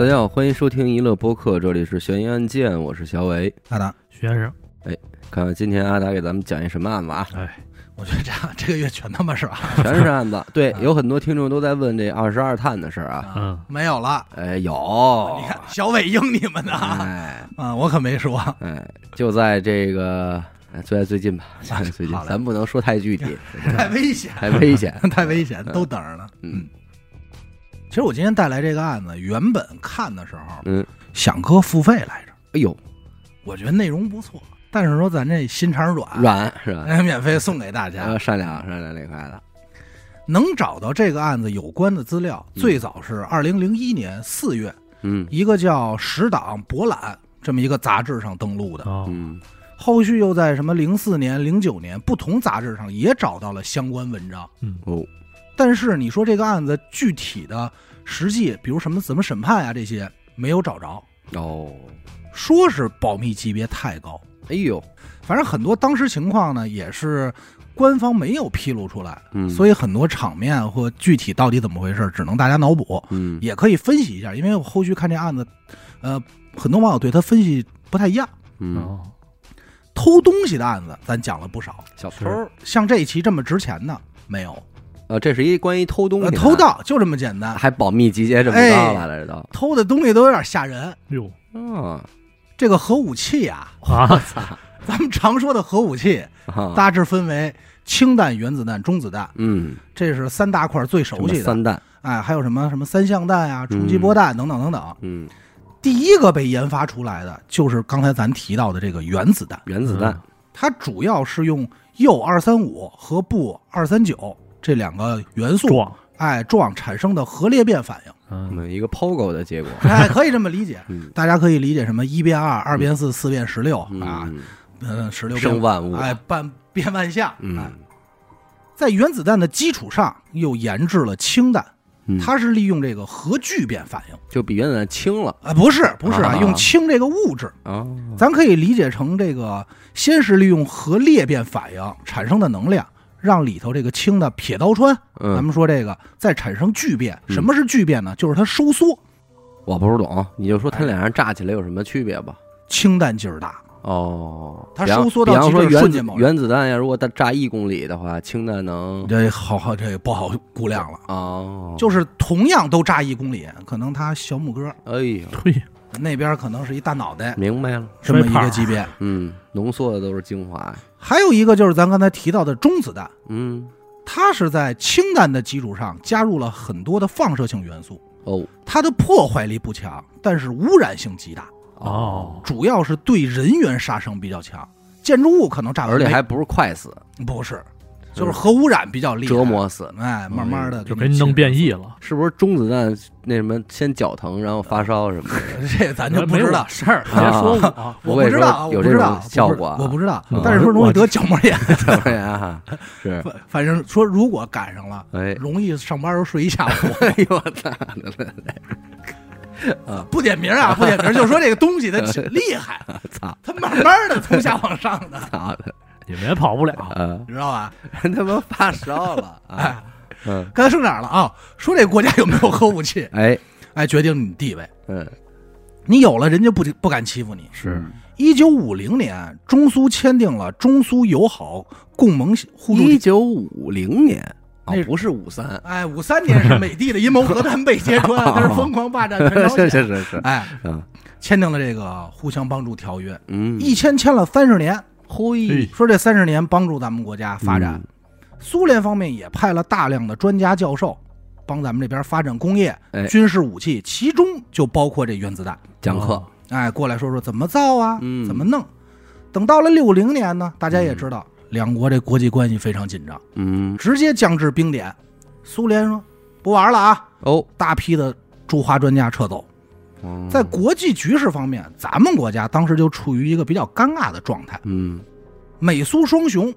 大家好，欢迎收听娱乐播客，这里是悬疑案件，我是小伟。阿达，徐先生，看看今天阿达给咱们讲一什么案子啊？哎，我觉得这样这个月全他妈是吧，全是案子。对，有很多听众都在问这二十二探的事儿啊。嗯，没有了。哎，有，你看小伟应你们的啊，哎啊我可没说。哎，就在这个，哎就在最近吧，就在最近好，嘞咱不能说太具体，太危险，太危险。太危险，都等着呢。嗯其实我今天带来这个案子，原本看的时候嗯，想搁付费来着，哎呦，我觉得内容不错，但是说咱这心肠软，软是吧？哎，免费送给大家。呃，。善良善良这块的，能找到这个案子有关的资料，最早是二零零一年四月，嗯。一个叫《十党博览》这么一个杂志上登录的。哦，嗯。后续又在什么零四年、零九年不同杂志上也找到了相关文章，嗯。哦，但是你说这个案子具体的实际，比如什么怎么审判呀、这些没有找着，哦，说是保密级别太高，哎呦，反正很多当时情况呢也是官方没有披露出来，嗯，所以很多场面或具体到底怎么回事，只能大家脑补，嗯，也可以分析一下，因为我后续看这案子，呃，很多网友对他分析不太一样。嗯，哦，偷东西的案子咱讲了不少，小偷，像这一期这么值钱的没有。呃，这是一关于偷东西呃，偷盗就这么简单，还保密集结这么哎高了，这都，偷的东西都有点吓人。哟啊，这个核武器啊，我，操，咱们常说的核武器啊大致分为氢弹、原子弹、中子弹，嗯，这是三大块最熟悉的。三弹，哎，还有什么什么三相弹啊、冲击波弹等等等等。嗯，第一个被研发出来的就是刚才咱提到的这个原子弹，原子弹，它主要是用铀二三五和钚二三九这两个元素，撞，哎撞产生的核裂变反应。嗯，嗯，一个 POGO 的结果，哎，可以这么理解。嗯。大家可以理解什么一变二，二变四，四变十六啊，嗯，嗯，十六变生万物，哎，半变万象。哎嗯，在原子弹的基础上又研制了氢弹，嗯。它是利用这个核聚变反应。就比原子弹轻了。啊，不是不是啊，啊。用氢这个物质，啊，咱可以理解成这个，先是利用核裂变反应产生的能量，让里头这个氢的撇刀川，咱嗯，们说这个再产生聚变。嗯。什么是聚变呢？就是它收缩，我不是懂，你就说它俩人炸起来有什么区别吧？氢弹劲儿大，哦，它比方收缩到极比方说原子致瞬间爆炸。原子弹呀，如果它炸一公里的话，氢弹能这好好这不好估量了。哦，就是同样都炸一公里，可能它小拇哥哎呦，嘿，那边可能是一大脑袋，明白了，这么一个级别。嗯，浓缩的都是精华呀，还有一个就是咱刚才提到的中子弹，嗯，它是在氢弹的基础上加入了很多的放射性元素，哦。它的破坏力不强，但是污染性极大，哦，主要是对人员杀伤比较强。建筑物可能炸而且还不是快死，不是，就是核污染比较厉害，折磨死。哎，慢慢的就给你弄变异了，是不是中子弹那什么先脚疼，然后发烧什么的？这咱就不知道。事儿，别说我，我不知道，有这种我不知道效果啊我不知道嗯，但是说容易得角膜炎。角膜炎哈？是，反反正说如果赶上了，哎，容易上班时候睡一下午。哎呦我操！不点名啊，不点名，就说这个东西它厉害，操它慢慢的从下往上的，操的，你们也跑不了，嗯，你知道吧？人 他妈发烧了啊！哎，嗯，刚才说哪儿了啊？说这国家有没有核武器，哎，哎，决定你地位。嗯，你有了，人家不不敢欺负你。是一九五零年，中苏签订了中苏友好共盟互助一。九五零年，哦那，不是五三，哎，五三年是美帝的阴谋核弹被揭穿，那是疯狂霸占全朝是鲜。是是是，哎，嗯签订了这个互相帮助条约，嗯，一签签了三十年，嘿。说这三十年帮助咱们国家发展。嗯。苏联方面也派了大量的专家教授，帮咱们这边发展工业、哎。军事武器，其中就包括这原子弹。讲课，哎，过来说说怎么造啊，嗯。怎么弄。等到了六零年呢，大家也知道，两国这国际关系非常紧张，嗯，直接降至冰点。苏联说不玩了啊，哦，大批的驻华专家撤走。嗯在国际局势方面，咱们国家当时就处于一个比较尴尬的状态，嗯，美苏双雄，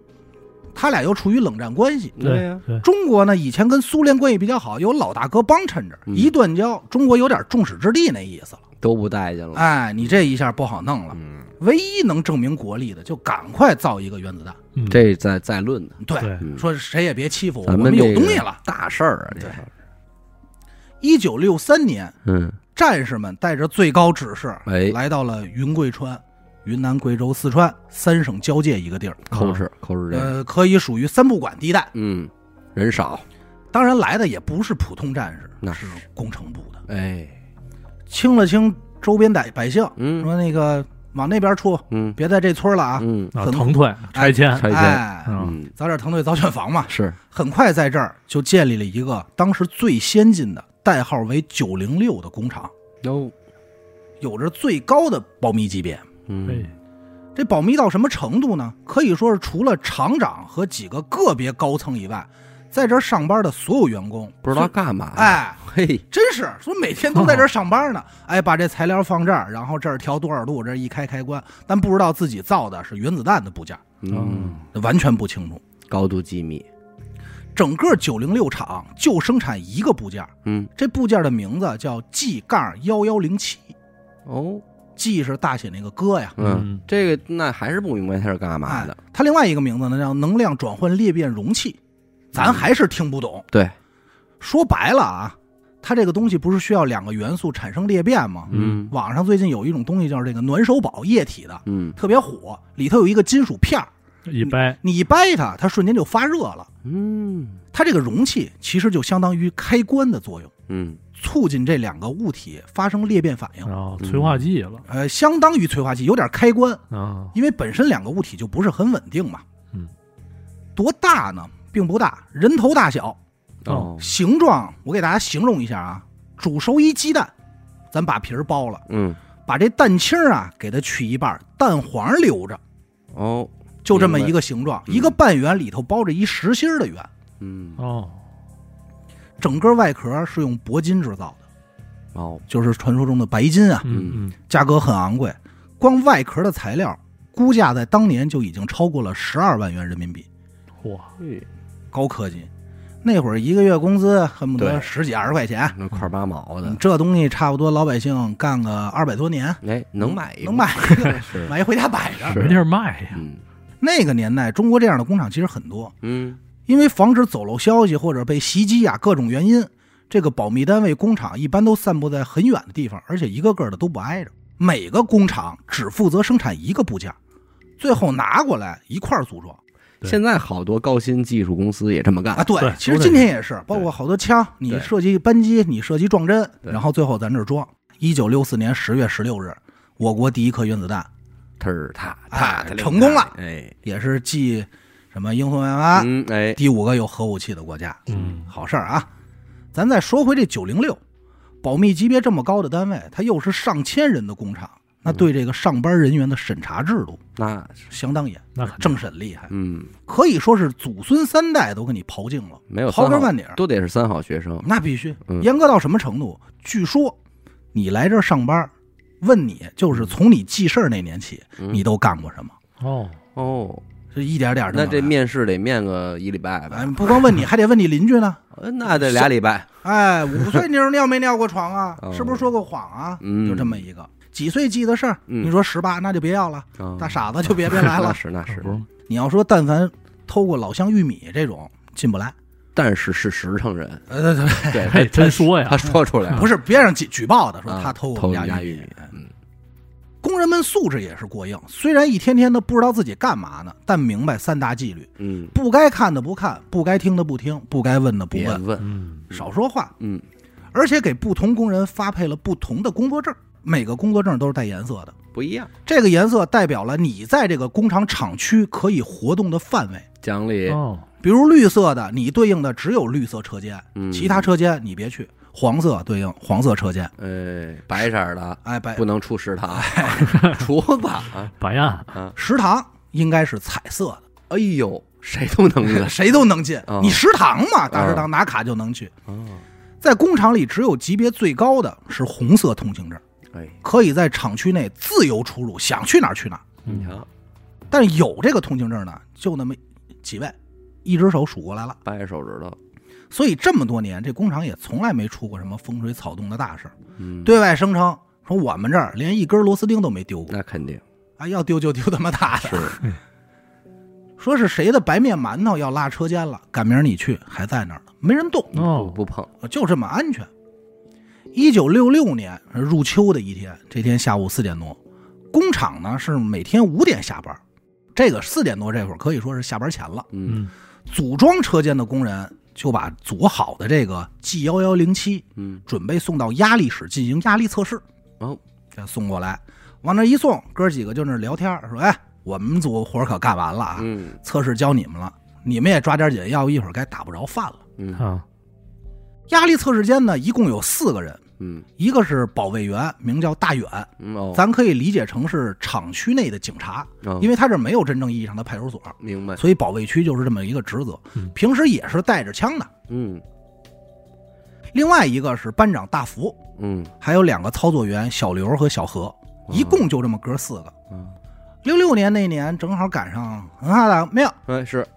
他俩又处于冷战关系。对呀，对，中国呢，以前跟苏联关系比较好，有老大哥帮衬着，嗯。一断交，中国有点众矢之的那意思了。都不待见了，哎，你这一下不好弄了。嗯，唯一能证明国力的，就赶快造一个原子弹。嗯。这在在论呢，对，嗯。说谁也别欺负我，我们有东西了。大事儿啊，这对。是，一九六三年，嗯战士们带着最高指示，哎。来到了云贵川、云南、贵州、四川三省交界一个地儿，抠哧抠哧这个，呃，可以属于三不管地带。嗯，人少，当然来的也不是普通战士，那是。工程部的，哎，清了清周边百百姓，嗯。说那个往那边出，嗯。别在这村了啊，嗯。腾退拆迁，拆迁，嗯，早点腾退早选房嘛。是，很快在这儿就建立了一个当时最先进的，代号为九零六的工厂，有，有着最高的保密级别。嗯，哎，这保密到什么程度呢？可以说是除了厂长和几个个别高层以外，在这儿上班的所有员工不知道干嘛，，哎，嘿，真是说每天都在这上班呢。哎，把这材料放这儿，然后这儿调多少度，这一开开关，但不知道自己造的是原子弹的部件，嗯，完全不清楚。高度机密，整个九零六厂就生产一个部件，嗯，这部件的名字叫 G 杠幺幺零七。哦，，G 是大写那个哥呀。嗯，这个那还是不明白它是干嘛哎的，，它另外一个名字呢叫能量转换裂变容器，咱还是听不懂。对，说白了啊，它这个东西不是需要两个元素产生裂变吗？嗯。网上最近有一种东西叫这个暖手宝，液体的，嗯。特别火，里头有一个金属片儿一掰，你一掰它，它瞬间就发热了。嗯它这个容器其实就相当于开关的作用，嗯，促进这两个物体发生裂变反应。然后催化剂了呃，相当于催化剂，有点开关，啊，因为本身两个物体就不是很稳定嘛。嗯，多大呢？并不大，人头大小，哦，形状我给大家形容一下啊。煮熟一鸡蛋，咱把皮儿剥了，嗯，把这蛋清儿啊给它取一半，蛋黄留着，哦，就这么一个形状，嗯一个半圆里头包着一实心儿的圆，嗯，哦，整个外壳是用铂金制造的，哦，就是传说中的白金啊，嗯嗯，价格很昂贵，光外壳的材料估价在当年就已经超过了十二万元人民币，嚯，嘿高科技。那会儿一个月工资恨不得十几二十块钱，那块八毛的，这东西差不多老百姓干个二百多年，哎，能买一个能买一个，买一回家摆着。没地儿卖呀，嗯那个年代，中国这样的工厂其实很多，嗯。因为防止走漏消息或者被袭击呀、各种原因，这个保密单位工厂一般都散布在很远的地方，而且一个个的都不挨着。每个工厂只负责生产一个部件，最后拿过来一块儿组装。现在好多高新技术公司也这么啊。干，啊，对其实今天也是，包括好多枪，你设计扳机，你设计撞针，然后最后咱这装。一九六四年十月十六日，我国第一颗原子弹忒儿踏哎踏成功了。哎，也是继什么英松原发嗯哎，第五个有核武器的国家。嗯，好事儿啊！咱再说回这九零六，保密级别这么高的单位，它又是上千人的工厂，那对这个上班人员的审查制度那相当严，那政审厉害，嗯。可以说是祖孙三代都给你刨净了，没有刨根问底儿。都得是三好学生，那必须。嗯。严格到什么程度？据说你来这儿上班，问你就是从你记事儿那年起，嗯你都干过什么？哦，哦，这一点点儿那这面试得面个一礼拜哎，吧？不光问你，还得问你邻居呢。呃那得俩礼拜，哎，五岁妞尿没尿过床啊？哦是不是说过谎啊？嗯就这么一个几岁记的事儿。嗯你说十八，那就别要了，啊大傻子就别别来那了。是 那是可，不是 你要说但凡偷过老乡玉米这种，进不来。但是是实诚人，呃，对真说呀。他，说出来了，不是别让举举报的，说啊他偷我们家玉家玉米，嗯。工人们素质也是过硬，虽然一天天的不知道自己干嘛呢，但明白三大纪律：嗯，不该看的不看，不该听的不听，不该问的不问，问，嗯，少说话。嗯。而且给不同工人发配了不同的工作证，每个工作证都是带颜色的。不一样，这个颜色代表了你在这个工厂厂区可以活动的范围。奖励，哦，比如绿色的，你对应的只有绿色车间，嗯其他车间你别去。黄色对应黄色车间，哎，白色儿的哎，白不能出食堂，厨子啊，白呀，食堂应该是彩色的，哎呦，谁都能的谁都能进。哦你食堂嘛，大食堂拿卡就能去。哦，在工厂里，只有级别最高的是红色通行证，哎，可以在厂区内自由出入，想去哪儿去哪儿。你瞧，但是有这个通行证呢，就那么几位，一只手数过来了。掰手指头，所以这么多年，这工厂也从来没出过什么风吹草动的大事儿。嗯，对外声称说我们这儿连一根螺丝钉都没丢过，那肯定。啊，要丢就丢他妈大的。是，说是谁的白面馒头要拉车间了，赶明儿你去还在那儿呢，没人动，不哦，不碰，就这么安全。一九六六年入秋的一天，这天下午四点多，工厂呢是每天五点下班，这个四点多这会儿可以说是下班前了。嗯。嗯组装车间的工人就把组好的这个 G 幺幺零七嗯，准备送到压力室进行压力测试，哦，给送过来，往那一送，哥几个就那聊天说：“哎，我们组活可干完了啊，嗯。测试交你们了，你们也抓点紧，要不一会儿该打不着饭了。”嗯。啊，压力测试间呢，一共有四个人，嗯。一个是保卫员，名叫大远，嗯哦，咱可以理解成是厂区内的警察，哦。因为他这没有真正意义上的派出所，明白，所以保卫区就是这么一个职责嗯。平时也是带着枪的。嗯。另外一个是班长大福，嗯。还有两个操作员小刘和小何，一共就这么哥四个。嗯，六六年那年正好赶上文化大革命，哎是。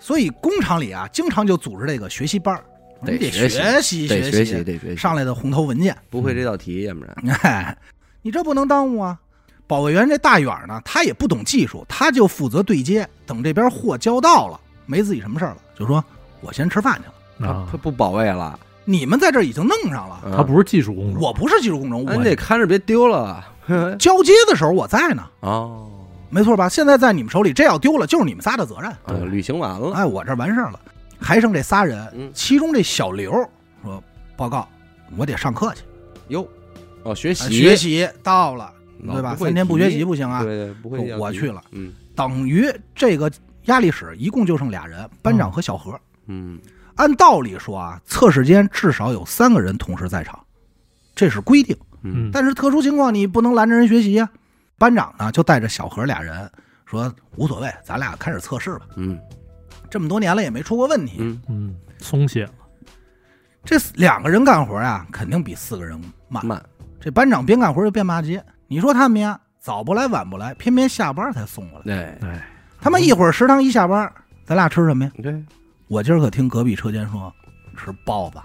所以工厂里啊经常就组织这个学习班儿你得得学习学习得学习习得学习，上来的红头文件。不会这道题，要不然哎，你这不能耽误啊！保卫员这大远呢，他也不懂技术，他就负责对接。等这边货交到了，没自己什么事儿了，就说我先吃饭去了。啊他，不保卫了，你们在这儿已经弄上了，嗯他不是技术工种，我不是技术工程，我得看着别丢了 交接的时候我在呢，哦，没错吧？现在在你们手里，这要丢了就是你们仨的责任。呃旅行完了，哎，我这完事儿了，还剩这仨人，嗯其中这小刘说：“报告，我得上课去，哟，哦学哎习学习到了，对吧？三天不学题习不行啊。对对，不会我去了嗯等于这个压力室一共就剩俩人，班长和小何。嗯按道理说啊，测试间至少有三个人同时在场，这是规定。嗯但是特殊情况你不能拦着人学习呀、班长呢就带着小何俩人说无所谓，咱俩开始测试吧。嗯这么多年了也没出过问题。嗯嗯，松懈了，这两个人干活啊，肯定比四个人慢。慢，这班长边干活就边骂街。你说他们呀，早不来晚不来，偏偏下班才送过来。对哎，他们一会儿食堂一下班，咱俩吃什么呀？对，我今儿可听隔壁车间说吃包子，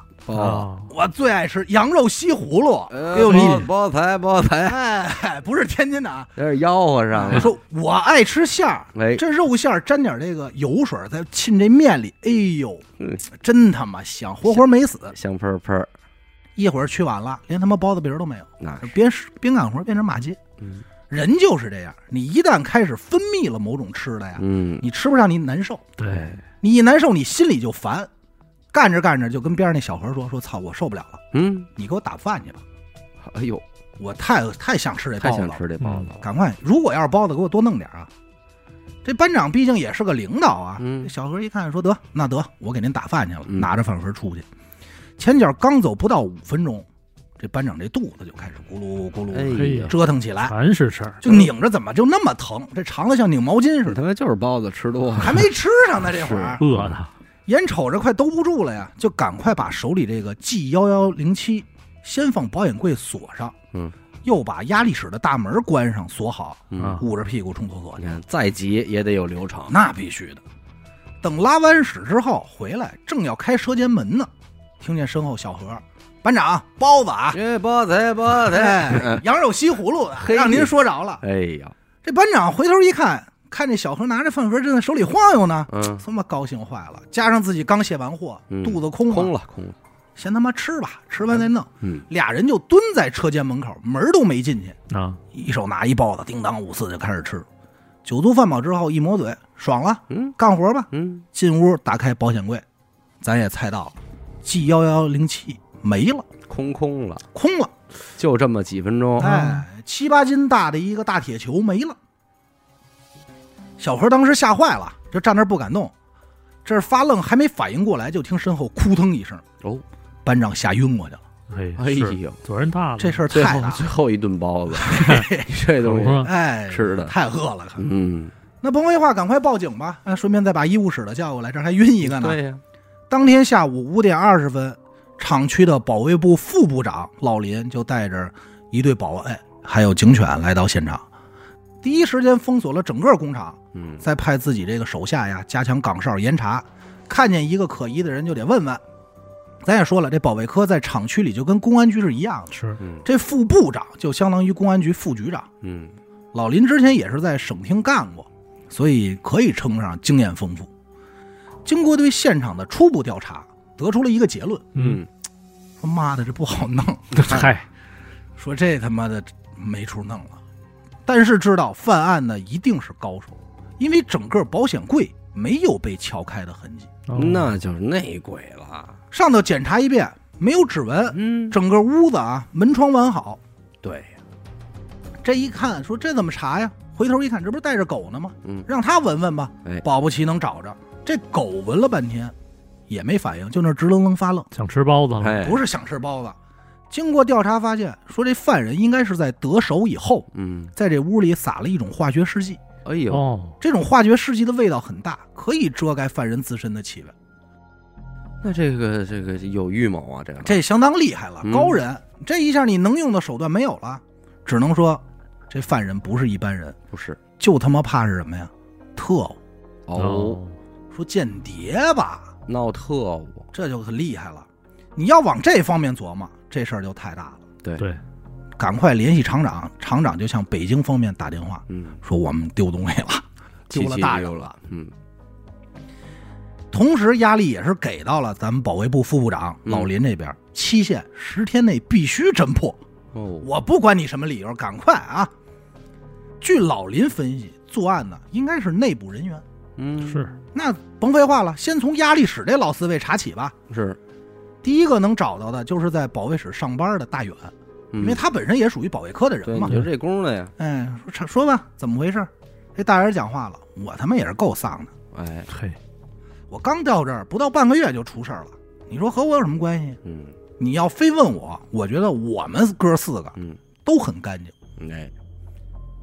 我最爱吃羊肉西葫芦。哎呦，你包包财包财，哎，不是天津的啊。有点吆喝上了，我说我爱吃馅儿，哎，这肉馅儿沾点这个油水，再浸这面里，哎呦嗯，真他妈香，活活没死。香喷喷，一会儿去晚了，连他妈包子皮儿都没有，那是，边边干活变成骂街。嗯。人就是这样，你一旦开始分泌了某种吃的呀，嗯，你吃不上你难受，对，你一难受你心里就烦，干着干着就跟边上那小何说说操，我受不了了，嗯，你给我打饭去吧，哎呦，我太太想吃这太想包子了，吃这包子了，赶快，如果要是包子，给我多弄点啊。这班长毕竟也是个领导啊，嗯。这小何一看说得那得，我给您打饭去了，嗯。拿着饭盒出去，前脚刚走不到五分钟，这班长这肚子就开始咕噜咕噜哎呀，折腾起来，全是事儿，就拧着怎么就那么疼，这肠子像拧毛巾似的，他妈就是包子吃多了，还没吃上呢，这会儿。饿的，眼瞅着快兜不住了呀，就赶快把手里这个 G 幺幺零七先放保险柜锁上，嗯，又把压力室的大门关上锁好，嗯。啊，捂着屁股冲厕所去。你看再急也得有流程，那必须的。等拉完屎之后回来，正要开车间门呢，听见身后小何班长包子啊，这包子包子，哎，羊肉西葫芦让您说着了。哎呀，这班长回头一看，看这小何拿着饭盒正在手里晃悠呢，嗯，他妈高兴坏了。加上自己刚卸完货，嗯肚子空空了空了，先他妈吃吧，吃完再弄。嗯，俩人就蹲在车间门口，门都没进去，啊，一手拿一包子，叮当五四就开始吃。酒足饭饱之后，一抹嘴，爽了，嗯干活吧。嗯，进屋打开保险柜，咱也猜到了，G 幺幺零七没了，空空了，空了。就这么几分钟，哎，七八斤大的一个大铁球没了。小何当时吓坏了，就站那不敢动。这是发愣，还没反应过来，就听身后扑腾一声，哦，班长吓晕过去了。哎呦，责任大了，这事儿太大了，最后一顿包子，这东西，哎，是的太饿了。看嗯，那甭废话，赶快报警吧！哎，顺便再把医务室的叫过来，这还晕一个呢。对呀，当天下午五点二十分，厂区的保卫部副部长老林就带着一队保安还有警犬来到现场，第一时间封锁了整个工厂，嗯，再派自己这个手下呀加强岗哨严查，看见一个可疑的人就得问问。咱也说了，这保卫科在厂区里就跟公安局是一样的，是。嗯。这副部长就相当于公安局副局长。嗯，老林之前也是在省厅干过，所以可以称得上经验丰富。经过对现场的初步调查，得出了一个结论：嗯，说妈的这不好弄，嗨，说这他妈的没处弄了。但是知道犯案的一定是高手，因为整个保险柜没有被撬开的痕迹，哦那就是内鬼了。上头检查一遍没有指纹，嗯，整个屋子啊门窗完好。对，这一看说这怎么查呀？回头一看，这不是带着狗呢吗？嗯，让他闻闻吧。哎保不齐能找着。这狗闻了半天，也没反应，就那直愣愣发愣，想吃包子了，哎，不是想吃包子。经过调查发现，说这犯人应该是在得手以后，嗯，在这屋里撒了一种化学试剂。哎呦，哦，这种化学试剂的味道很大，可以遮盖犯人自身的气味，那这个这个有预谋啊，这个。这相当厉害了，嗯。高人。这一下你能用的手段没有了，只能说这犯人不是一般人，不是。就他妈怕是什么呀？特务，哦，，说间谍吧，闹特务，这就很厉害了。你要往这方面琢磨，这事儿就太大了。对对，赶快联系厂长，厂长就向北京方面打电话，嗯，说我们丢东西了，丢了大人了，嗯，同时压力也是给到了咱们保卫部副部长嗯老林这边，期限十天内必须侦破。哦，我不管你什么理由，赶快啊！据老林分析，作案的应该是内部人员。嗯，是，那甭废话了，先从压力室这老四位查起吧。是，第一个能找到的就是在保卫室上班的大远，因因为他本身也属于保卫科的人，嘛你。就这功的呀，哎，说说吧，怎么回事？这大人讲话了，我他妈也是够丧的。哎，嘿，我刚到这儿不到半个月就出事儿了，你说和我有什么关系？嗯你要非问我，我觉得我们哥四个嗯，都很干净。哎，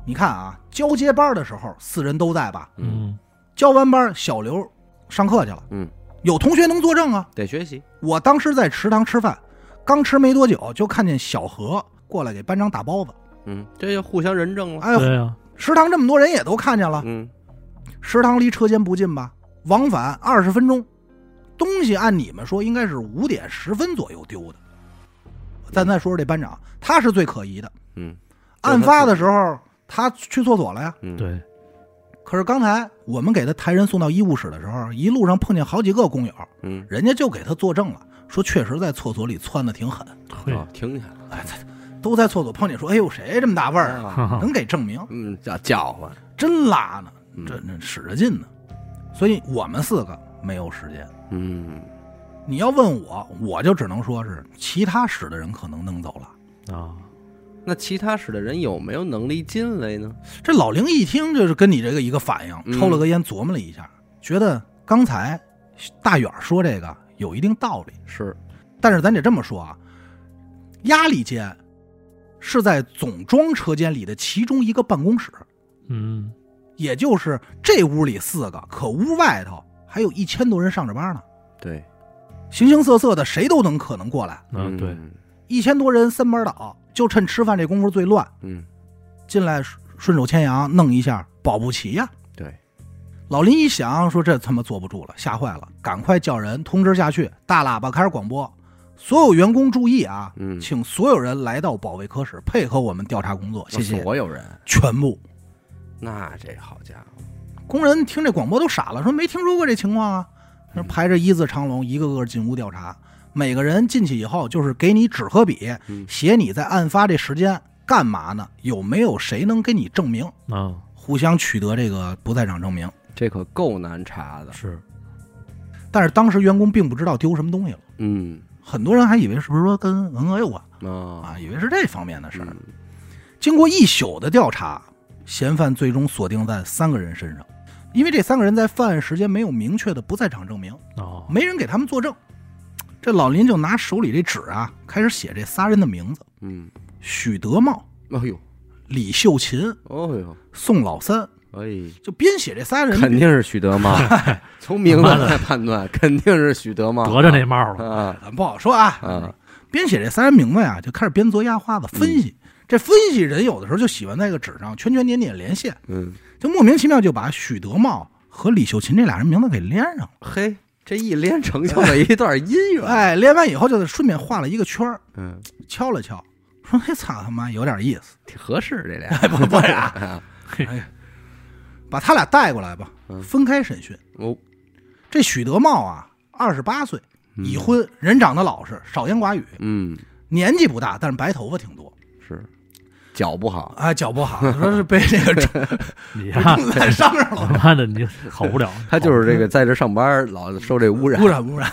你看啊，交接班的时候四人都在吧？嗯，交完班，小刘上课去了。嗯，有同学能作证啊。得学习，我当时在食堂吃饭，刚吃没多久，就看见小何过来给班长打包子。嗯，这就互相认证了，哎呦，食堂这么多人也都看见了。嗯，食堂离车间不近吧？往返二十分钟，东西按你们说应该是五点十分左右丢的。咱再说说这班长，他是最可疑的。嗯，案发的时候，他去厕所了呀。嗯，对，可是刚才我们给他抬人送到医务室的时候，一路上碰见好几个工友，嗯，人家就给他作证了，说确实在厕所里窜的挺狠，嘿，哦，听见了，都在厕所碰见，说：“哎呦，谁这么大味儿啊？”能给证明，嗯，叫叫唤，真拉呢，嗯。这这使着劲呢。所以我们四个没有时间。嗯，你要问我，我就只能说是其他室的人可能弄走了。啊，那其他室的人有没有能力进来呢？这老林一听就是跟你这个一个反应，嗯抽了个烟琢磨了一下，觉得刚才大远说这个有一定道理。是，但是咱得这么说啊，压力间是在总装车间里的其中一个办公室，嗯，也就是这屋里四个，可屋外头还有一千多人上着班呢，对，形形色色的，谁都能可能过来。嗯，对，嗯，一千多人三班倒，就趁吃饭这功夫最乱，嗯，进来顺顺手牵羊弄一下，保不齐呀、对，老林一想，说这他妈坐不住了，吓坏了，赶快叫人通知下去，大喇叭开始广播，所有员工注意啊，嗯。请所有人来到保卫科室配合我们调查工作，谢谢。所有人，全部。那这好家伙，工人听这广播都傻了，说没听说过这情况啊，说排着一字长龙，一个个进屋调查，每个人进去以后就是给你纸和笔，嗯。写你在案发这时间干嘛呢？有没有谁能给你证明？啊，互相取得这个不在场证明。这可够难查的，是，但是当时员工并不知道丢什么东西了，嗯，很多人还以为是不是说跟文革有关。啊，啊，以为是这方面的事儿。嗯。经过一宿的调查，嫌犯最终锁定在三个人身上，因为这三个人在犯案时间没有明确的不在场证明，哦，没人给他们作证。这老林就拿手里这纸啊，开始写这仨人的名字：嗯，许德茂、哎呦，李秀琴、哎呦，宋老三，哎，就边写这仨人，肯定是许德茂，从名字来判断，肯定是许德茂，得着那帽了，啊。咱不好说啊。啊，边写这仨人名字呀，就开始边做压花子分析。这分析人有的时候就喜欢在个纸上圈圈点点连线，嗯，就莫名其妙就把许德茂和李秀琴这俩人名字给连上了。嘿，这一连成就了一段姻缘，哎，连完以后就顺便画了一个圈儿嗯，敲了敲，说：“哎操他妈，有点意思。挺合适这俩，不不然啊，把他俩带过来吧，嗯分开审讯。哦，这许德茂啊，二十八岁，已婚，人长得老实，少言寡语，嗯，年纪不大，但是白头发挺多。是脚不好，啊，脚不好，说是被这个重 你呀，重 在伤上了，他妈的你好不了。他就是这个在这上班老受这污染。污，染污染。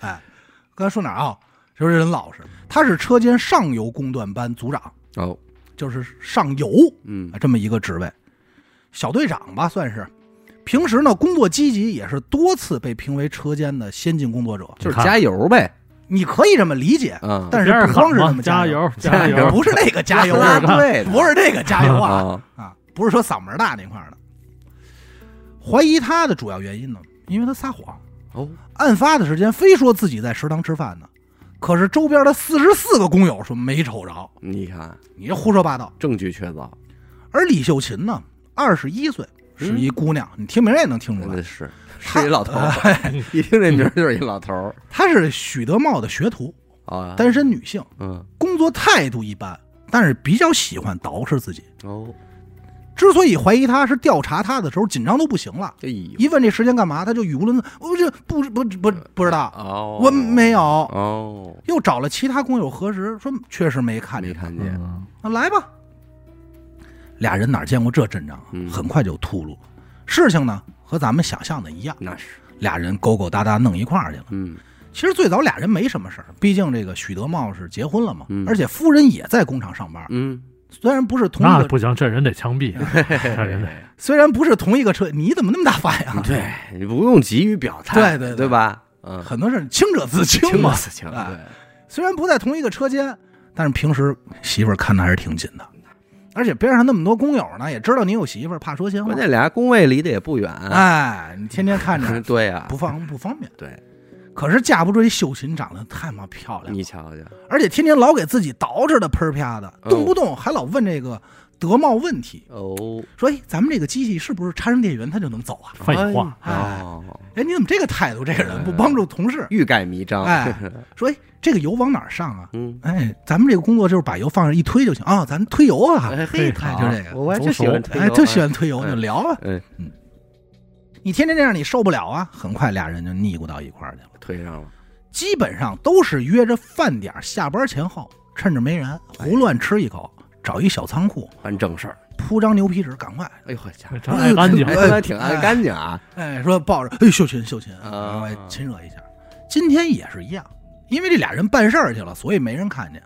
哎，刚才说哪儿啊？说这人老实，他是车间上游工段班组长，哦，就是上游嗯。啊这么一个职位，小队长吧算是。平时呢，工作积极，也是多次被评为车间的先进工作者。就是加油呗，你可以这么理解，嗯，但是不光是这么加油，加油 油，不是那个加油拉啊，队的不是那个加油啊啊，啊，不是说嗓门大那块儿的。怀疑他的主要原因呢，因为他撒谎。哦，案发的时间非说自己在食堂吃饭呢，可是周边的四十四个工友说没瞅着，你看你这胡说八道。证据确凿，而李秀琴呢，二十一岁，是一姑娘，你听名也能听出来，是是一老头儿，一听这名儿就是一老头儿 她是许德茂的学徒，啊，单身女性，嗯工作态度一般，但是比较喜欢捯饬自己。哦，之所以怀疑他，是调查他的时候紧张都不行了，一问这时间干嘛，他就语无伦次，我这不不不不知道，哦，我没有。哦，又找了其他工友核实，说确实没看见。没看见，嗯那来吧，俩人哪见过这阵仗啊？嗯很快就秃噜。事情呢和咱们想象的一样，那是，俩人勾勾搭搭弄一块儿去了。嗯其实最早俩人没什么事儿，毕竟这个许德茂是结婚了嘛，嗯而且夫人也在工厂上班。嗯，虽然不是同一个，那不行，这人得枪毙，这人得 虽然不是同一个车，你怎么那么大反应？啊对你不用急于表态，对对对对吧？嗯，很多事清者自清嘛。事情，哎对，虽然不在同一个车间，但是平时媳妇儿看的还是挺紧的。而且边上那么多工友呢，也知道你有媳妇儿，怕说闲话。关。键俩工位离得也不远，哎，你天天看着 对呀。不，方不方便。对，可是架不住这秀琴长得太妈漂亮，你瞧瞧，而且天天老给自己捯饬的喷啪的，哦动不动还老问这个德茂问题，哦，说：“哎，咱们这个机器是不是插上电源它就能走啊废话，哎哦，？”哎，你怎么这个态度？这个人不帮助同事？欲盖弥彰，哎，说：“哎，这个油往哪儿上啊？”嗯，哎，咱们这个工作就是把油放上一推就行啊，咱推油啊，哎嘿，哎，就这个，我还真喜欢推就喜欢推油，哎就聊啊。嗯，你天天这样，你受不了啊。很快俩人就腻咕到一块儿去了。推上了，基本上都是约着饭点儿下班前后，趁着没人胡乱吃一口，找一小仓库办正事儿，铺张牛皮纸，赶快，哎呦我家伙，这爱干净，哎，挺爱干净啊，哎，说抱着，哎，秀琴，秀琴，啊赶快亲热一下。今天也是一样，因为这俩人办事儿去了，所以没人看见。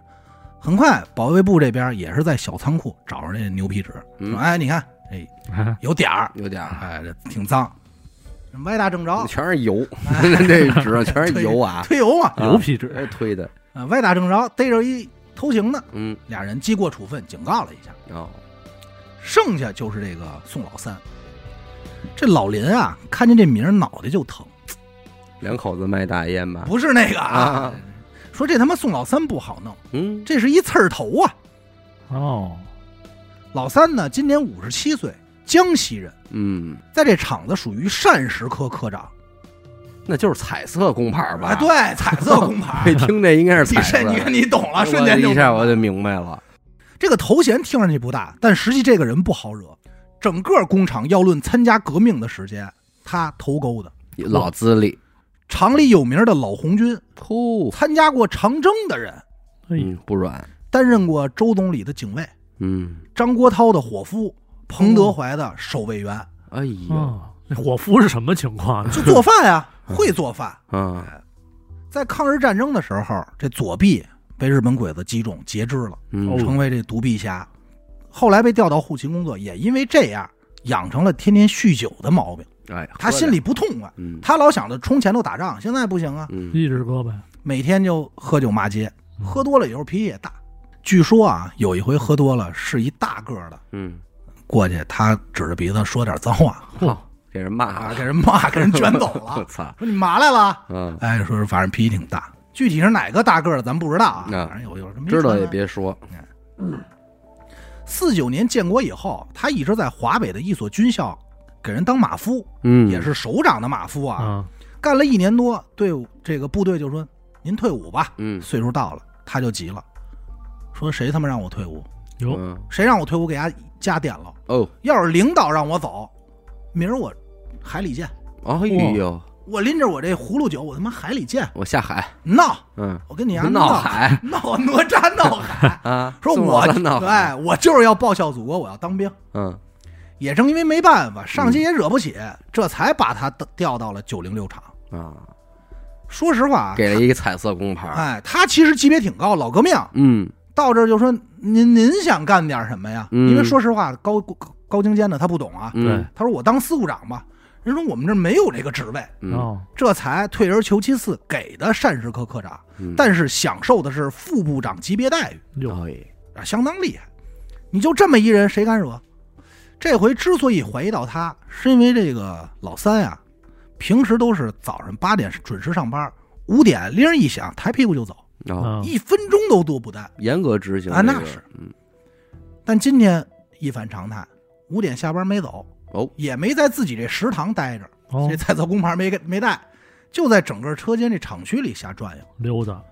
很快，保卫部这边也是在小仓库找着那牛皮纸，嗯说，哎，你看，哎，有点儿，有点儿，哎，这挺脏，歪打正着，全是油，这纸上全是油啊，推油嘛，啊牛皮纸，哎推的，啊，歪打正着，逮着一偷情的，嗯，俩人记过处分，警告了一下。哦，剩下就是这个宋老三。这老林啊，看见这名儿脑袋就疼，两口子卖大烟吧，不是那个啊，说这他妈宋老三不好弄，嗯，这是一刺儿头啊。哦，老三呢，今年五十七岁，江西人，嗯，在这厂子属于膳食科科长。那就是彩色工牌吧？啊，，对，彩色工牌一。听这应该是你彩色，这你看你懂了，瞬间就一下我就明白了，这个头衔听上去不大，但实际这个人不好惹。整个工厂要论参加革命的时间，他头钩的。老资历，厂里有名的老红军，哦，参加过长征的人，哎，嗯，不软，担任过周总理的警卫，嗯，张国焘的伙夫，彭德怀的守卫员，哎呦，啊，那伙夫是什么情况呢？就做饭呀，会做饭。啊，在抗日战争的时候，这左臂被日本鬼子击中截肢了，嗯，成为这独臂侠。后来被调到后勤工作，也因为这样养成了天天酗酒的毛病。哎，他心里不痛快，嗯，他老想着冲前头打仗，现在不行啊，嗯，一直胳膊，每天就喝酒骂街，嗯。喝多了以后脾气也大。据说啊，有一回喝多了，是一大个儿的嗯，过去，他指着鼻子说点脏话。好，给人骂啊，给人骂，给人卷走了 我。操，说你嘛来了？嗯，哎，说是反正脾气挺大，具体是哪个大个儿的咱不知道啊。啊反正有有什么知道也。别说，四九年建国以后，他一直在华北的一所军校给人当马夫，嗯，也是首长的马夫啊。啊，干了一年多，队伍这个部队就说：“您退伍吧。”嗯，岁数到了，他就急了，说：“谁他妈让我退伍？有嗯，谁让我退伍给家加点了？哦，要是领导让我走，明儿我海里见。哎呦，我拎着我这葫芦酒，我他妈海里见。我下海，闹，嗯，我跟你丫闹海。闹哪吒闹海，啊，说我哎，我就是要报效祖国，我要当兵。嗯。也正因为没办法，上级也惹不起，这才把他调到了九零六厂。啊，说实话，给了一个彩色工牌，哎，他其实级别挺高，老革命。嗯。到这儿就说您您想干点什么呀？嗯。因为说实话，高高精尖的他不懂啊。嗯。他说我当司务长吧，人说我们这儿没有这个职位，嗯。哦，这才退而求其次给的膳食科科长，嗯，但是享受的是副部长级别待遇哟，哎，啊，相当厉害。你就这么一人，谁敢惹？这回之所以怀疑到他，是因为这个老三呀，平时都是早上八点准时上班，五点铃儿一响，抬屁股就走，哦，啊一分钟都多不耽。严格执行这个啊那是，嗯。但今天一反常态，五点下班没走，哦，也没在自己这食堂待着，哦这，彩色工牌没给没带，就在整个车间这厂区里瞎转悠。溜达，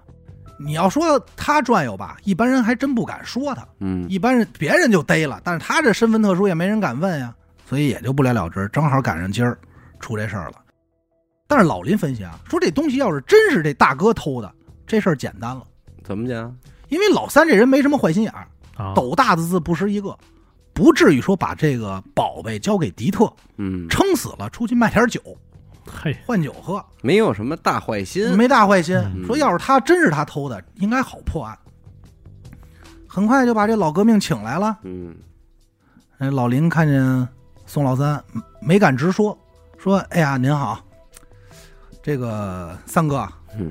你要说他转悠吧，一般人还真不敢说他，嗯一般人别人就逮了，但是他这身份特殊，也没人敢问呀，所以也就不了了之。正好赶上今儿出这事儿了。但是老林分析啊，说这东西要是真是这大哥偷的，这事儿简单了，怎么讲？因为老三这人没什么坏心眼儿，啊，斗大的字不识一个，不至于说把这个宝贝交给迪特，嗯，撑死了出去卖点酒嘿，换酒喝，没有什么大坏心，没大坏心。嗯。说要是他真是他偷的，应该好破案。很快就把这老革命请来了。嗯。哎，老林看见宋老三，嗯没敢直说，说：“哎呀，您好，这个三哥，嗯。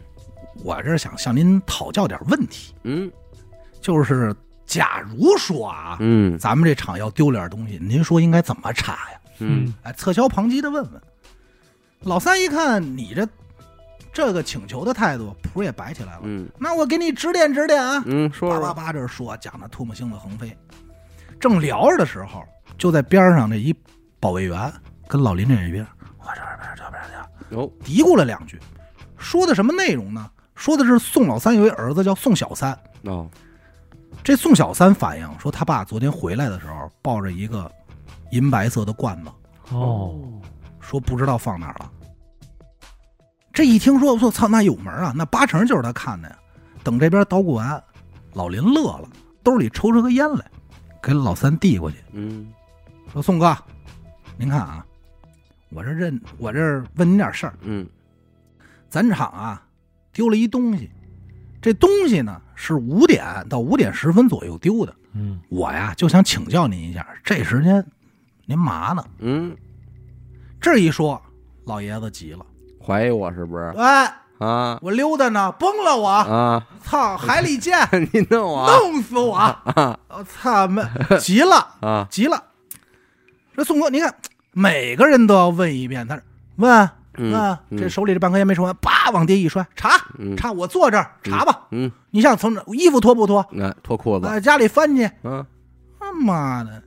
我这想向您讨教点问题，嗯。就是假如说啊，嗯咱们这厂要丢点东西，您说应该怎么查呀？嗯，哎，侧销旁击的问问。老三一看你这这个请求的态度，谱也摆起来了。嗯那我给你指点指点啊！嗯，说说，叭叭叭这说，讲的唾沫星子横飞。正聊着的时候，就在边上这一保卫员跟老林这一边，我这边这边这边哦，嘀咕了两句，说的什么内容呢？说的是宋老三有一儿子叫宋小三，哦，这宋小三反映说他爸昨天回来的时候抱着一个银白色的罐子，哦，说不知道放哪儿了。这一听说，我说操，那有门啊，那八成就是他看的呀。等这边捣鼓完，老林乐了，兜里抽出个烟来，给老三递过去，嗯说：“宋哥，您看啊，我这认我这问您点事儿，嗯咱厂啊丢了一东西，这东西呢是五点到五点十分左右丢的。嗯，我呀就想请教您一下，这时间您嘛呢？嗯，这一说，老爷子急了，怀疑我是不是哎，啊我溜达呢，崩了我，啊？操，海里见，你弄我弄死我！啊我操，们急了，啊？急了。这宋哥，你看，每个人都要问一遍，他说问嗯问，嗯这手里这半颗烟没抽完，叭往地一摔，查嗯查，我坐这儿查吧。嗯，你想从这衣服脱不脱？那脱裤子，呃，家里翻去。嗯他妈的，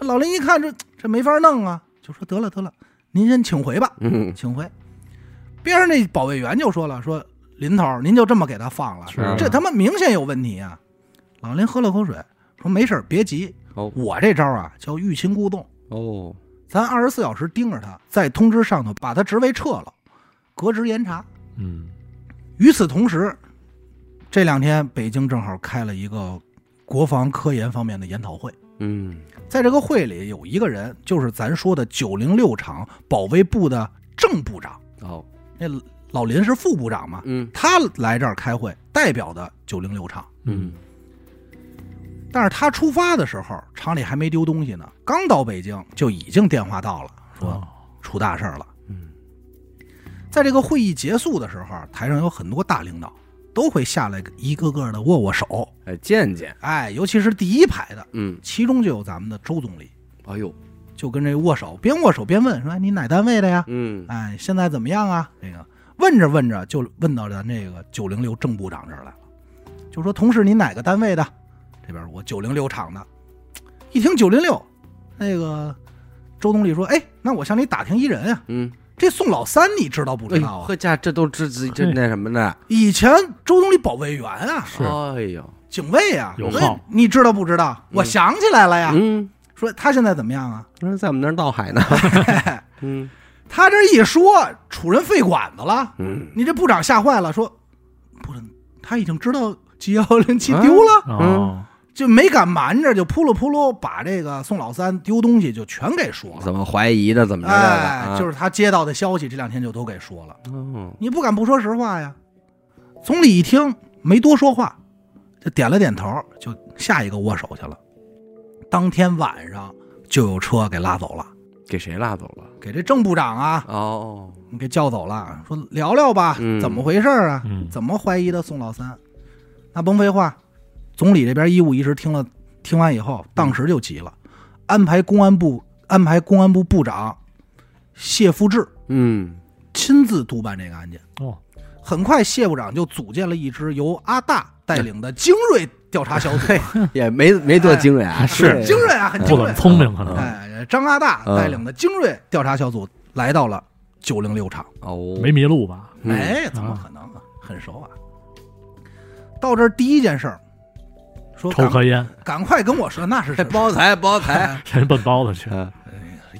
老林一看这这没法弄啊，就说得了得了，您先请回吧，嗯请回。边上那保卫员就说了，说林头，您就这么给他放了，这他妈明显有问题啊！老林喝了口水，说没事儿别急，哦我这招啊叫欲擒故纵，哦，咱二十四小时盯着他，再通知上头把他职位撤了，革职严查。嗯，与此同时，这两天北京正好开了一个国防科研方面的研讨会。嗯在这个会里有一个人，就是咱说的九零六厂保卫部的正部长，哦，那老林是副部长嘛，嗯他来这儿开会，代表的九零六厂。嗯但是他出发的时候，厂里还没丢东西呢，刚到北京就已经电话到了，说哦出大事儿了。嗯在这个会议结束的时候，台上有很多大领导都会下来一个个的握握手，哎，见见，哎，尤其是第一排的，嗯，其中就有咱们的周总理，哎呦，就跟这握手，边握手边问说：“哎你哪单位的呀？嗯哎，现在怎么样啊？”这个问着问着就问到咱这个九零六郑部长这儿来了，就说：“同事，你哪个单位的？”这边我九零六厂的。一听九零六，那个周总理说：“哎，那我向你打听一人啊，嗯，这宋老三你知道不知道啊？呵家这都这这这那什么的，以前周总理保卫员啊，是。哎呦，警卫啊，有哎号。你知道不知道？我想起来了呀，嗯，说他现在怎么样啊？说在我们那儿闹海呢，嗯。他这一说，楚人废管子了。嗯，你这部长吓坏了，说不是，他已经知道 G 幺零七丢了，哦，就没敢瞒着，就扑噜扑噜把这个宋老三丢东西就全给说了。怎么怀疑的，怎么着哎，啊？就是他接到的消息，这两天就都给说了。嗯，你不敢不说实话呀。总理一听没多说话，就点了点头，就下一个握手去了。当天晚上就有车给拉走了，给谁拉走了？给这郑部长啊哦，给叫走了，说聊聊吧，嗯怎么回事啊？嗯怎么怀疑的宋老三？那甭废话，总理这边一五一十听了，听完以后，当时就急了，安排公安部安排公安部部长谢富治嗯，亲自督办这个案件。哦，很快，谢部长就组建了一支由阿大带领的精锐调查小组。也没没多精锐啊，是精锐啊，很不精锐怎么。聪明可能。哎，张阿大带领的精锐调查小组来到了九零六厂。哦，没迷路吧？嗯哎，怎么可能啊？很熟啊。到这儿第一件事儿，说抽盒烟，赶快跟我说，那是谁包材包材，人 奔包子去。嗯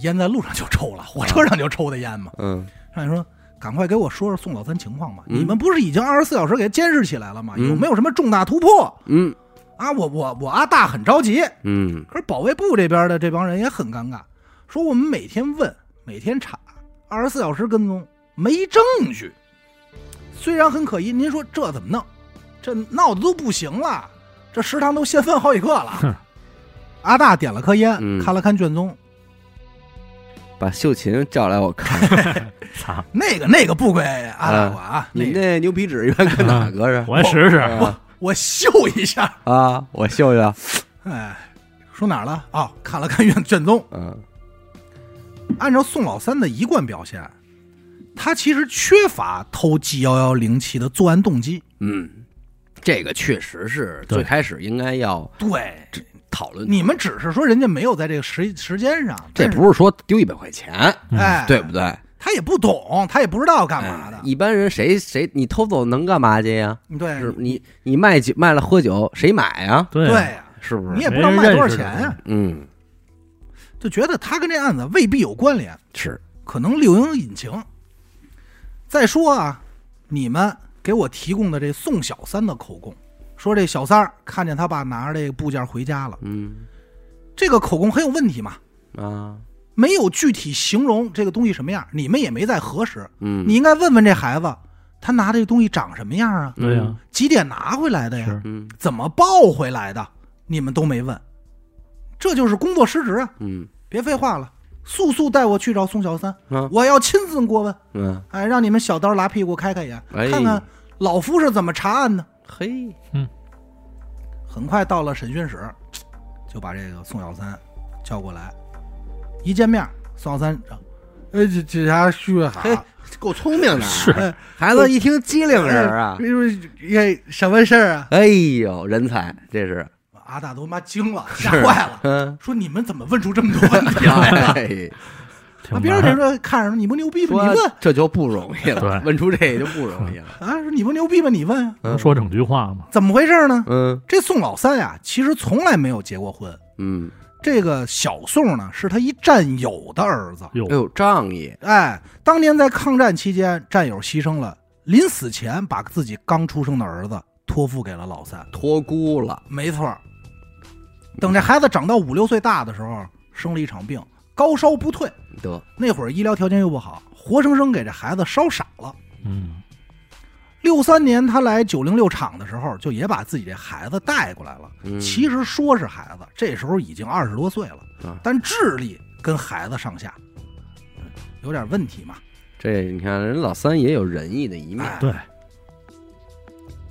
烟在路上就抽了，火车上就抽的烟嘛。嗯让你说，赶快给我说说宋老三情况吧。嗯你们不是已经二十四小时给监视起来了吗？嗯有没有什么重大突破嗯啊？我我我阿大很着急，嗯可是保卫部这边的这帮人也很尴尬，说我们每天问，每天查，二十四小时跟踪，没证据。虽然很可疑，您说这怎么弄？这闹得都不行了，这食堂都掀翻好几个了。阿大点了颗烟，嗯看了看卷宗，把秀琴叫来，我看 操，那个那个不归阿大管啊，你那个那牛皮纸原跟哪个是？我也试试。我我秀一下。啊，我秀秀，哎，说哪儿了？哦，看了看卷卷宗，嗯按照宋老三的一贯表现，他其实缺乏偷 G 幺幺零七的作案动机。嗯，这个确实是最开始应该要对，讨论，你们只是说人家没有在这个时时间上，这不是说丢一百块钱，哎，对不对？他也不懂，他也不知道干嘛的。哎。一般人谁谁你偷走能干嘛去呀？对。是你你卖酒卖了喝酒，谁买呀？对对呀，是不是？你也不知道卖多少钱呀，嗯，就觉得他跟这案子未必有关联，是。可能另有隐情。再说啊，你们给我提供的这宋小三的口供，说这小三儿看见他爸拿着这个部件回家了，嗯。这个口供很有问题嘛，啊。没有具体形容这个东西什么样，你们也没在核实。嗯，你应该问问这孩子，他拿这个东西长什么样啊？对呀，几点拿回来的呀？是。嗯。怎么抱回来的？你们都没问，这就是工作失职啊！嗯。别废话了，速速带我去找宋小三，啊。我要亲自过问。嗯，哎，让你们小刀拉屁股开开眼，哎。看看老夫是怎么查案的。嘿，很快到了审讯室，就把这个宋小三叫过来。一见面，宋小三，哎，这这家叔好，嘿，够聪明的，是。哎。孩子一听机灵人啊，哎，什么事儿啊？哎呦，人才，这是，阿大都他妈惊了，吓坏了，嗯，说你们怎么问出这么多问题来？哎，挺啊，别人人难。说看着你不牛逼吗？说你问这就不容易了，对问出这就不容易了，啊，说你不牛逼吗？你问啊，嗯说整句话吗，怎么回事呢？嗯这宋老三呀，其实从来没有结过婚。嗯，这个小宋呢，是他一战友的儿子。哟哎，呦，仗义，哎，当年在抗战期间，战友牺牲了，临死前把自己刚出生的儿子托付给了老三。托孤了，没错儿，等这孩子长到五六岁大的时候，生了一场病，高烧不退。得，那会儿医疗条件又不好，活生生给这孩子烧傻了。嗯，六三年他来九零六厂的时候，就也把自己这孩子带过来了。嗯其实说是孩子，这时候已经二十多岁了，啊但智力跟孩子上下，有点问题嘛。这你看人老三也有仁义的一面，哎对，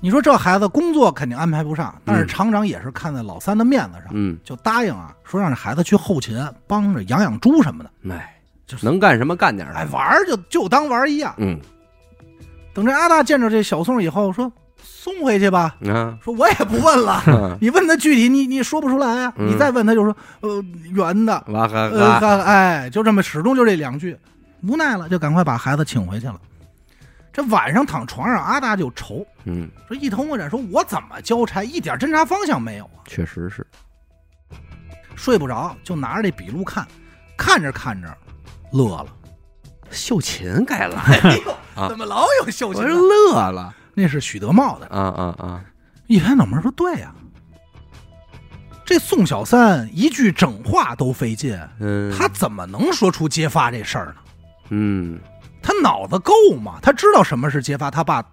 你说这孩子工作肯定安排不上，但是嗯厂长也是看在老三的面子上，嗯，就答应啊，说让这孩子去后勤帮着养养猪什么的，哎，就是能干什么干点儿哎，玩儿就就当玩儿一样。嗯等这阿大见着这小宋以后，说送回去吧，啊，说我也不问了。嗯你问他具体，你你说不出来啊。嗯你再问他就说，呃，圆的，哇哈呃，哈，哈哎，就这么始终就这两句，无奈了，就赶快把孩子请回去了。这晚上躺床上，阿大就愁，嗯，说一头摸着，说我怎么交差，一点侦查方向没有啊，确实是，睡不着，就拿着这笔录看，看着看着乐了。秀琴该来，哎呦，啊怎么老有秀琴？乐了，那是许德茂的。啊啊啊，一拍脑门说：“对呀、这宋小三一句整话都费劲，嗯，他怎么能说出揭发这事儿呢？嗯他脑子够吗？他知道什么是揭发，他爸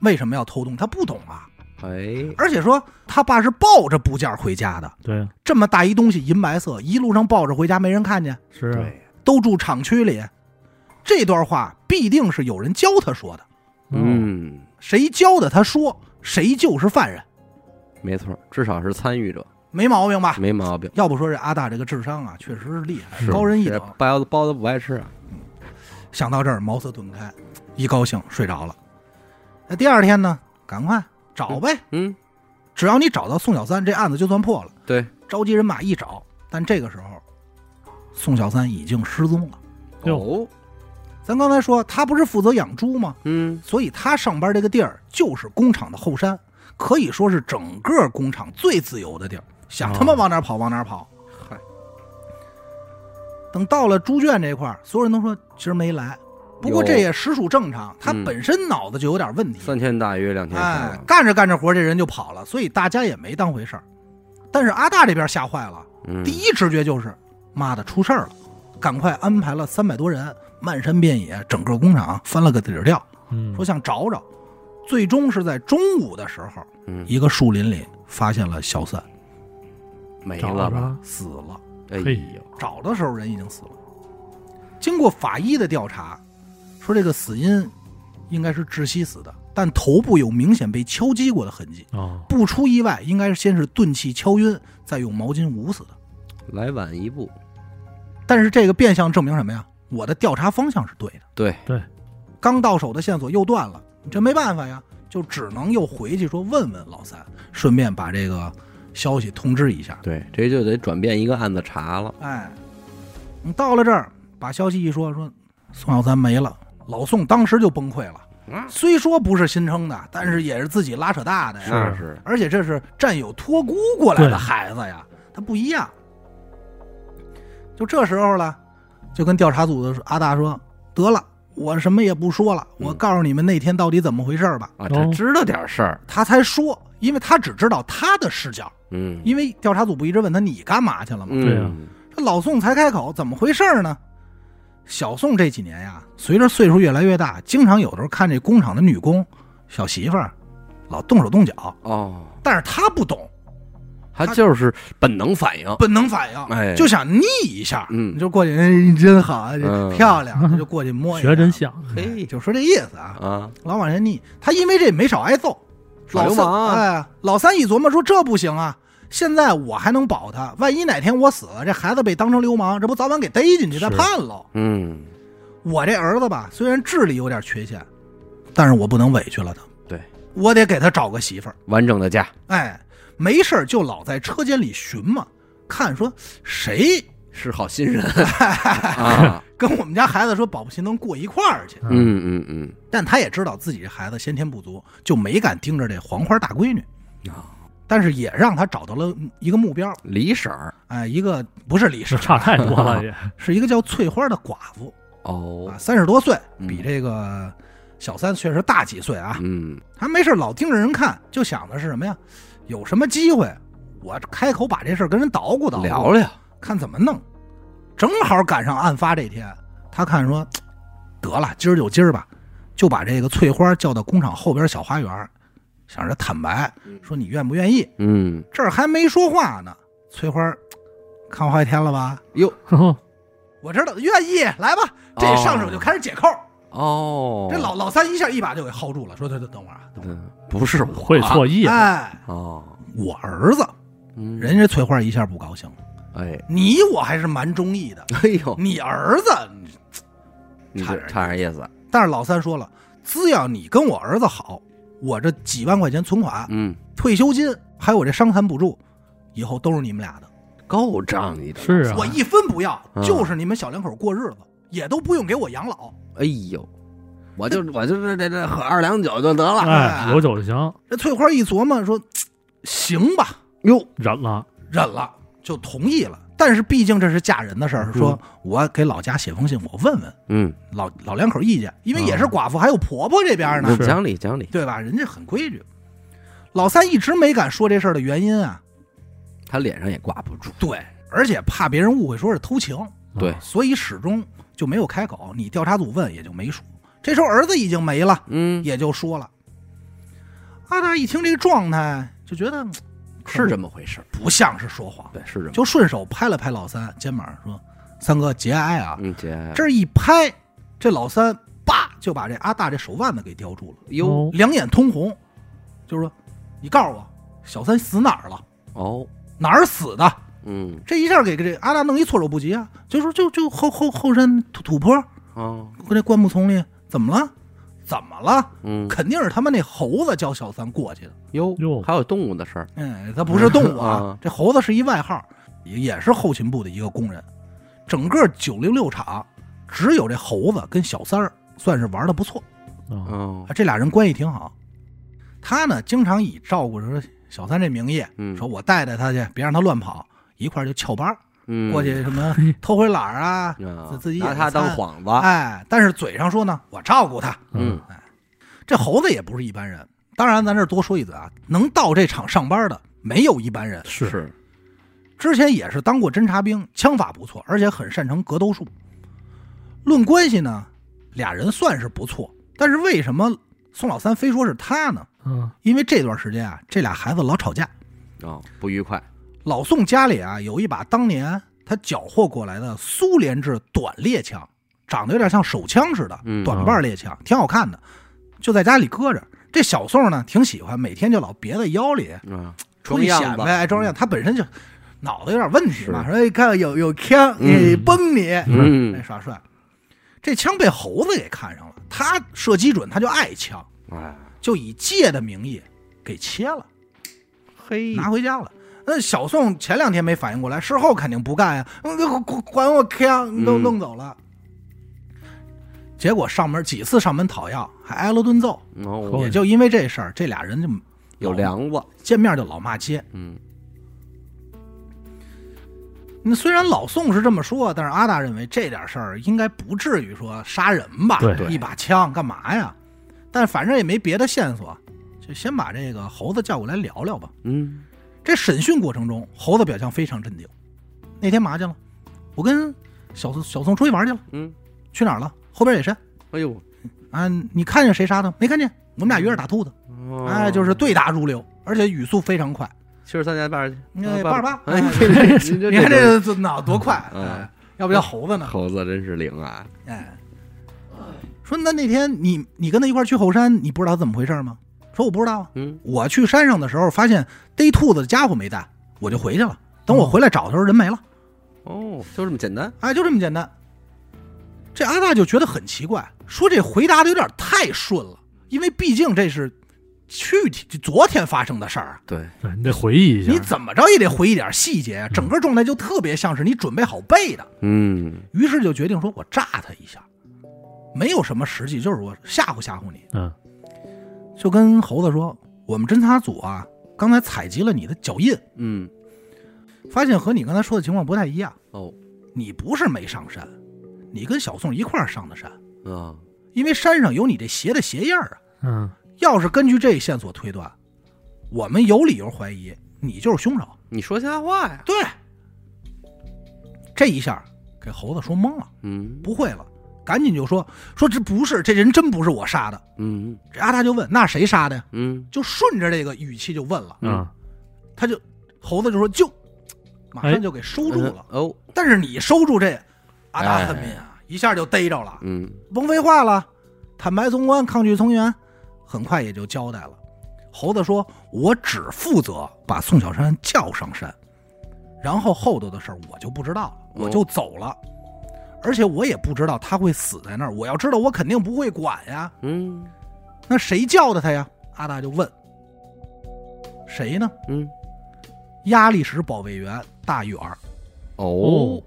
为什么要偷东，他不懂啊。哎，而且说他爸是抱着部件回家的，对，这么大一东西，银白色，一路上抱着回家，没人看见，是啊，都住厂区里。这段话必定是有人教他说的，嗯，谁教的他说，谁就是犯人，没错，至少是参与者，没毛病吧？没毛病，要不说这阿大这个智商啊，确实是厉害，高人一等。这。包子包子不爱吃啊，想到这儿，茅塞顿开，一高兴睡着了。那第二天呢，赶快找呗，嗯，只要你找到宋小三，这案子就算破了。对，召集人马一找，但这个时候，宋小三已经失踪了。哟哦，咱刚才说他不是负责养猪吗？嗯，所以他上班这个地儿就是工厂的后山，可以说是整个工厂最自由的地儿，想他妈哦往哪儿跑往哪儿跑。嗨，等到了猪圈这块儿，所有人都说其实没来，不过这也实属正常，他嗯本身脑子就有点问题。三天大约两天哎，干着干着活，这人就跑了，所以大家也没当回事儿。但是阿大这边吓坏了，嗯，第一直觉就是妈的出事儿了，赶快安排了三百多人，漫山遍野，整个工厂翻了个底儿掉，嗯说，想找找。最终是在中午的时候，嗯，一个树林里发现了小三，没了吧？死了。哎嘿呦，找的时候人已经死了。经过法医的调查，说这个死因应该是窒息死的，但头部有明显被敲击过的痕迹。哦，不出意外，应该是先是钝器敲晕，再用毛巾捂死的。来晚一步，但是这个变相证明什么呀？我的调查方向是对的，对，刚到手的线索又断了，这没办法呀，就只能又回去说问问老三，顺便把这个消息通知一下。对，这就得转变一个案子查了，哎，你到了这儿，把消息一说，说宋小三没了，老宋当时就崩溃了。啊虽说不是新生的，但是也是自己拉扯大的呀。是是，而且这是战友托孤过来的孩子呀，他不一样。就这时候了，就跟调查组的阿大说：“得了，我什么也不说了，嗯我告诉你们那天到底怎么回事吧。啊，这哦知道点事儿，他才说，因为他只知道他的视角，嗯，因为调查组不一直问他你干嘛去了吗？对啊。嗯这老宋才开口，怎么回事呢？小宋这几年呀，随着岁数越来越大，经常有的时候看这工厂的女工、小媳妇儿，老动手动脚，哦，但是他不懂，他就是本能反应，本能反应，哎。就想腻一下，嗯。你就过去，哎，你真好，漂亮，他 就过去摸一下，学真像，嘿就说这意思啊，啊，老往人腻。他因为这没少挨揍，耍老三流氓啊。哎，老三一琢磨说这不行啊，现在我还能保他，万一哪天我死了，这孩子被当成流氓，这不早晚给逮进去再判喽。嗯，我这儿子吧，虽然智力有点缺陷，但是我不能委屈了他，对，我得给他找个媳妇儿。完整的家，哎，没事儿就老在车间里寻嘛，看说谁是好心人。啊，跟我们家孩子说保不齐能过一块儿去。嗯。嗯嗯，但他也知道自己这孩子先天不足，就没敢盯着这黄花大闺女。啊。但是也让他找到了一个目标，李婶儿。哎，一个不是李婶，差太多了也，是一个叫翠花的寡妇。哦。啊，，三十多岁，嗯。比这个小三确实大几岁啊。嗯。他没事老盯着人看，就想的是什么呀？有什么机会，我开口把这事儿跟人捣鼓捣鼓，聊聊，看怎么弄。正好赶上案发这天，他看说，得了，今儿就今儿吧，就把这个翠花叫到工厂后边小花园，想着坦白说你愿不愿意。嗯，这儿还没说话呢，翠花看我好几天了吧？哟，我知道，愿意，来吧。这上手就开始解扣，哦，这老老三一下一把就给薅住了，说：“等等等会儿啊，等会儿嗯不是我会错意了，哎，哦，我儿子。”嗯人家翠花一下不高兴了，哎，你我还是蛮中意的，哎呦，你儿子，差点差点意思，但是老三说了，只要你跟我儿子好，我这几万块钱存款、嗯，退休金，还有我这伤残补助，以后都是你们俩的，够仗义的，是啊，我一分不要，嗯就是你们小两口过日子，也都不用给我养老。哎呦，我就 我就这这这喝二两酒就得了，哎，有酒就行，这翠花一琢磨说，行吧，哟，忍了，忍了，就同意了。但是毕竟这是嫁人的事儿，说我给老家写封信，我问问嗯，老老两口意见，因为也是寡妇，还有婆婆这边呢，讲理讲理，对吧？人家很规矩。老三一直没敢说这事儿的原因啊，他脸上也挂不住。对，而且怕别人误会说是偷情，对啊所以始终就没有开口。你调查组问也就没说。这时候儿子已经没了，嗯，也就说了。阿大一听这个状态，就觉得是这么回事。不像是说谎，对，是这么。就顺手拍了拍老三肩膀，说：“三哥节哀啊。嗯，姐，这一拍，这老三叭就把这阿大这手腕子给叼住了，哟哦两眼通红，就是说：“你告诉我，小三死哪儿了？哦，哪儿死的？”嗯这一下给这阿大弄一措手不及啊！就说就就后后后山土土坡，哦，搁这灌木丛里，怎么了？怎么了？嗯，肯定是他们那猴子叫小三过去的。哟哟还有动物的事儿。哎，它不是动物啊啊，这猴子是一外号，也也是后勤部的一个工人。整个九零六厂只有这猴子跟小三儿算是玩的不错，啊哦啊，这俩人关系挺好。他呢，经常以照顾着小三这名义，嗯说我带带他去，别让他乱跑，一块儿就翘班儿嗯，过去什么 偷回懒儿啊，啊自自己也拿他当幌子。哎，但是嘴上说呢，我照顾他。嗯这猴子也不是一般人，当然咱这儿多说一嘴啊，能到这厂上班的没有一般人。是是，之前也是当过侦察兵，枪法不错，而且很擅长格斗术。论关系呢，俩人算是不错，但是为什么宋老三非说是他呢？嗯因为这段时间啊，这俩孩子老吵架。哦，不愉快。老宋家里啊有一把当年他缴获过来的苏联制短猎枪，长得有点像手枪似的，嗯短把猎枪，挺好看的，就在家里搁着。这小宋呢挺喜欢，每天就老别在腰里，嗯，出去装。显摆，装样。他本身就脑子有点问题嘛，说哎看有有枪，嗯你崩你，嗯哎耍帅。这枪被猴子给看上了，他射击准，他就爱枪，哎，就以借的名义给切了。嘿拿回家了。那小宋前两天没反应过来，事后肯定不干呀，嗯管管我枪都嗯弄走了。结果上门几次上门讨要，还挨了顿揍。哦，也就因为这事儿，这俩人就有梁子。见面就老骂街。嗯那虽然老宋是这么说，但是阿大认为这点事儿应该不至于说杀人吧？对一把枪干嘛呀？但反正也没别的线索，就先把这个猴子叫过来聊聊吧。嗯这审讯过程中，猴子表现非常镇定。那天嘛去了？我跟小宋小宋出去玩去了。嗯，去哪儿了？后边野山。哎呦，啊，你看见谁杀的？没看见。我们俩约着打兔子。哦哎，就是对答如流，而且语速非常快。七十三加八十，哎，八 你看这这脑多快，嗯哎，要不叫猴子呢？猴子真是灵啊！哎，说那那天你你跟他一块去后山，你不知道怎么回事吗？说我不知道啊。嗯我去山上的时候，发现逮兔子的家伙没带，我就回去了。等我回来找的时候，人没了。哦，就这么简单。哎，就这么简单。这阿大就觉得很奇怪，说这回答的有点太顺了，因为毕竟这是去就昨天发生的事儿啊，对，对你得回忆一下。你怎么着也得回忆点细节啊，整个状态就特别像是你准备好背的。嗯于是就决定说，我炸他一下，没有什么实际，就是我吓唬吓唬你。嗯就跟猴子说，我们侦查组啊，刚才采集了你的脚印，嗯，发现和你刚才说的情况不太一样。哦。你不是没上山，你跟小宋一块儿上的山，啊，因为山上有你这鞋的鞋印儿啊。嗯。要是根据这线索推断，我们有理由怀疑你就是凶手。你说瞎话呀？对，这一下给猴子说懵了，嗯。不会了，赶紧就说说这不是，这人真不是我杀的。嗯。这阿达就问那谁杀的呀？嗯。就顺着这个语气就问了，嗯。他就猴子就说就，马上就给收住了。嗯哦，但是你收住这阿达哎恨敏啊，一下就逮着了，嗯。甭废话了，坦白从宽，抗拒从严，很快也就交代了。猴子说：“我只负责把宋小山叫上山，然后后头的事儿我就不知道了，哦。我就走了。而且我也不知道他会死在那儿。我要知道，我肯定不会管呀。嗯那谁叫的他呀？”阿大就问：“谁呢？嗯，压力室保卫员大远儿。哦，